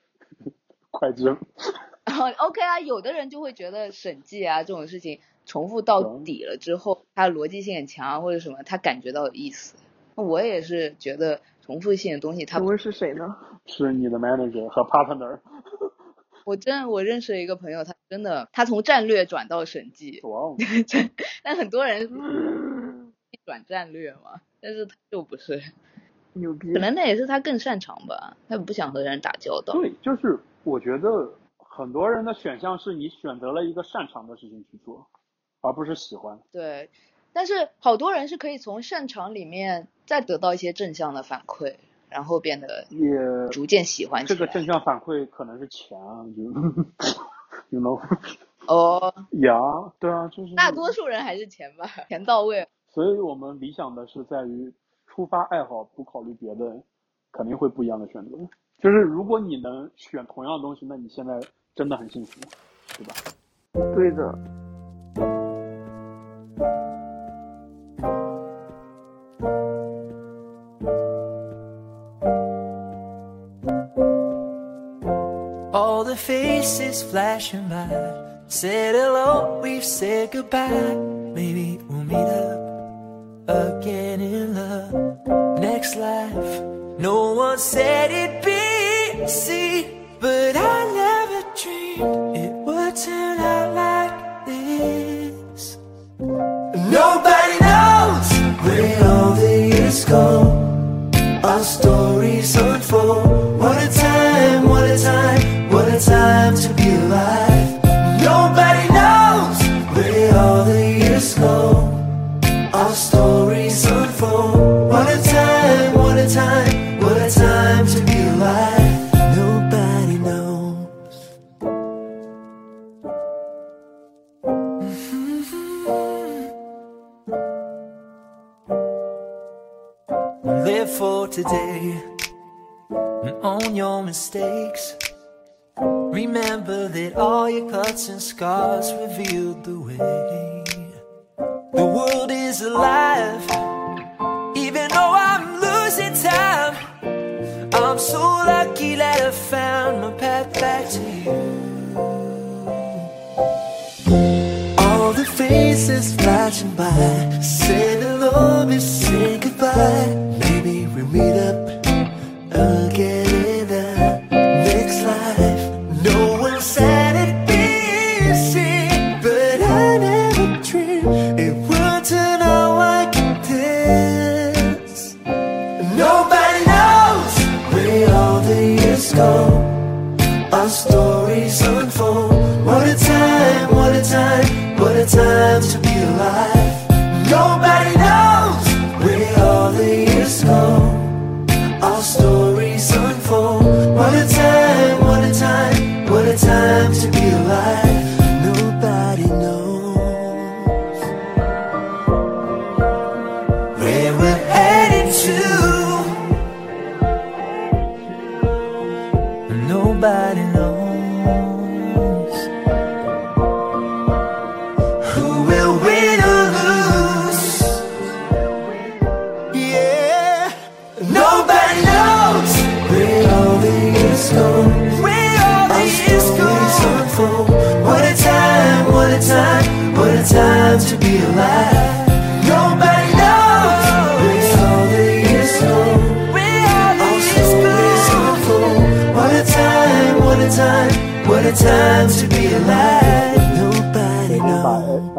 快进。然 后 OK 啊，有的人就会觉得审计啊这种事情重复到嗯底了之后，它逻辑性很强啊或者什么，他感觉到有意思。我也是觉得重复性的东西它不会是谁呢？是你的 manager 和 partner。我真我认识了一个朋友，他真的他从战略转到审计，哇哦，但很多人 转战略嘛，但是他就不是，牛逼可！能那也是他更擅长吧，他不想和人打交道。对，就是我觉得很多人的选项是你选择了一个擅长的事情去做，而不是喜欢。对，但是好多人是可以从擅长里面再得到一些正向的反馈，然后变得也逐渐喜欢。这个正向反馈可能是钱啊，就 you know 哦，呀，对啊，就是大多数人还是钱吧，钱到位。所以我们理想的是在于出发爱好，不考虑别的，肯定会不一样的选择。就是如果你能选同样的东西，那你现在真的很幸福，对吧？对的，All the faces flashing by said hello, we've said goodbye. Maybe we'll meet up again in the next life. No one said it'd be easy, but I never dreamed it would turn out like this. Nobody knows where all the years go. Our stories unfold. What a time, Remember that all your cuts and scars revealed the way. The world is alive, even though I'm losing time. I'm so lucky that I found my path back to you. All the faces flashing by, say hello, but say goodbye. Maybe we'll meet up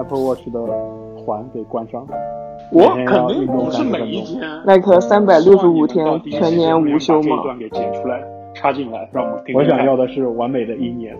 Apple Watch 的环给关上。我肯定不是每一天。耐克365天我希望你们到第一全年无休时间把这段给剪出来，插进来，让我我想要的是完美的一年。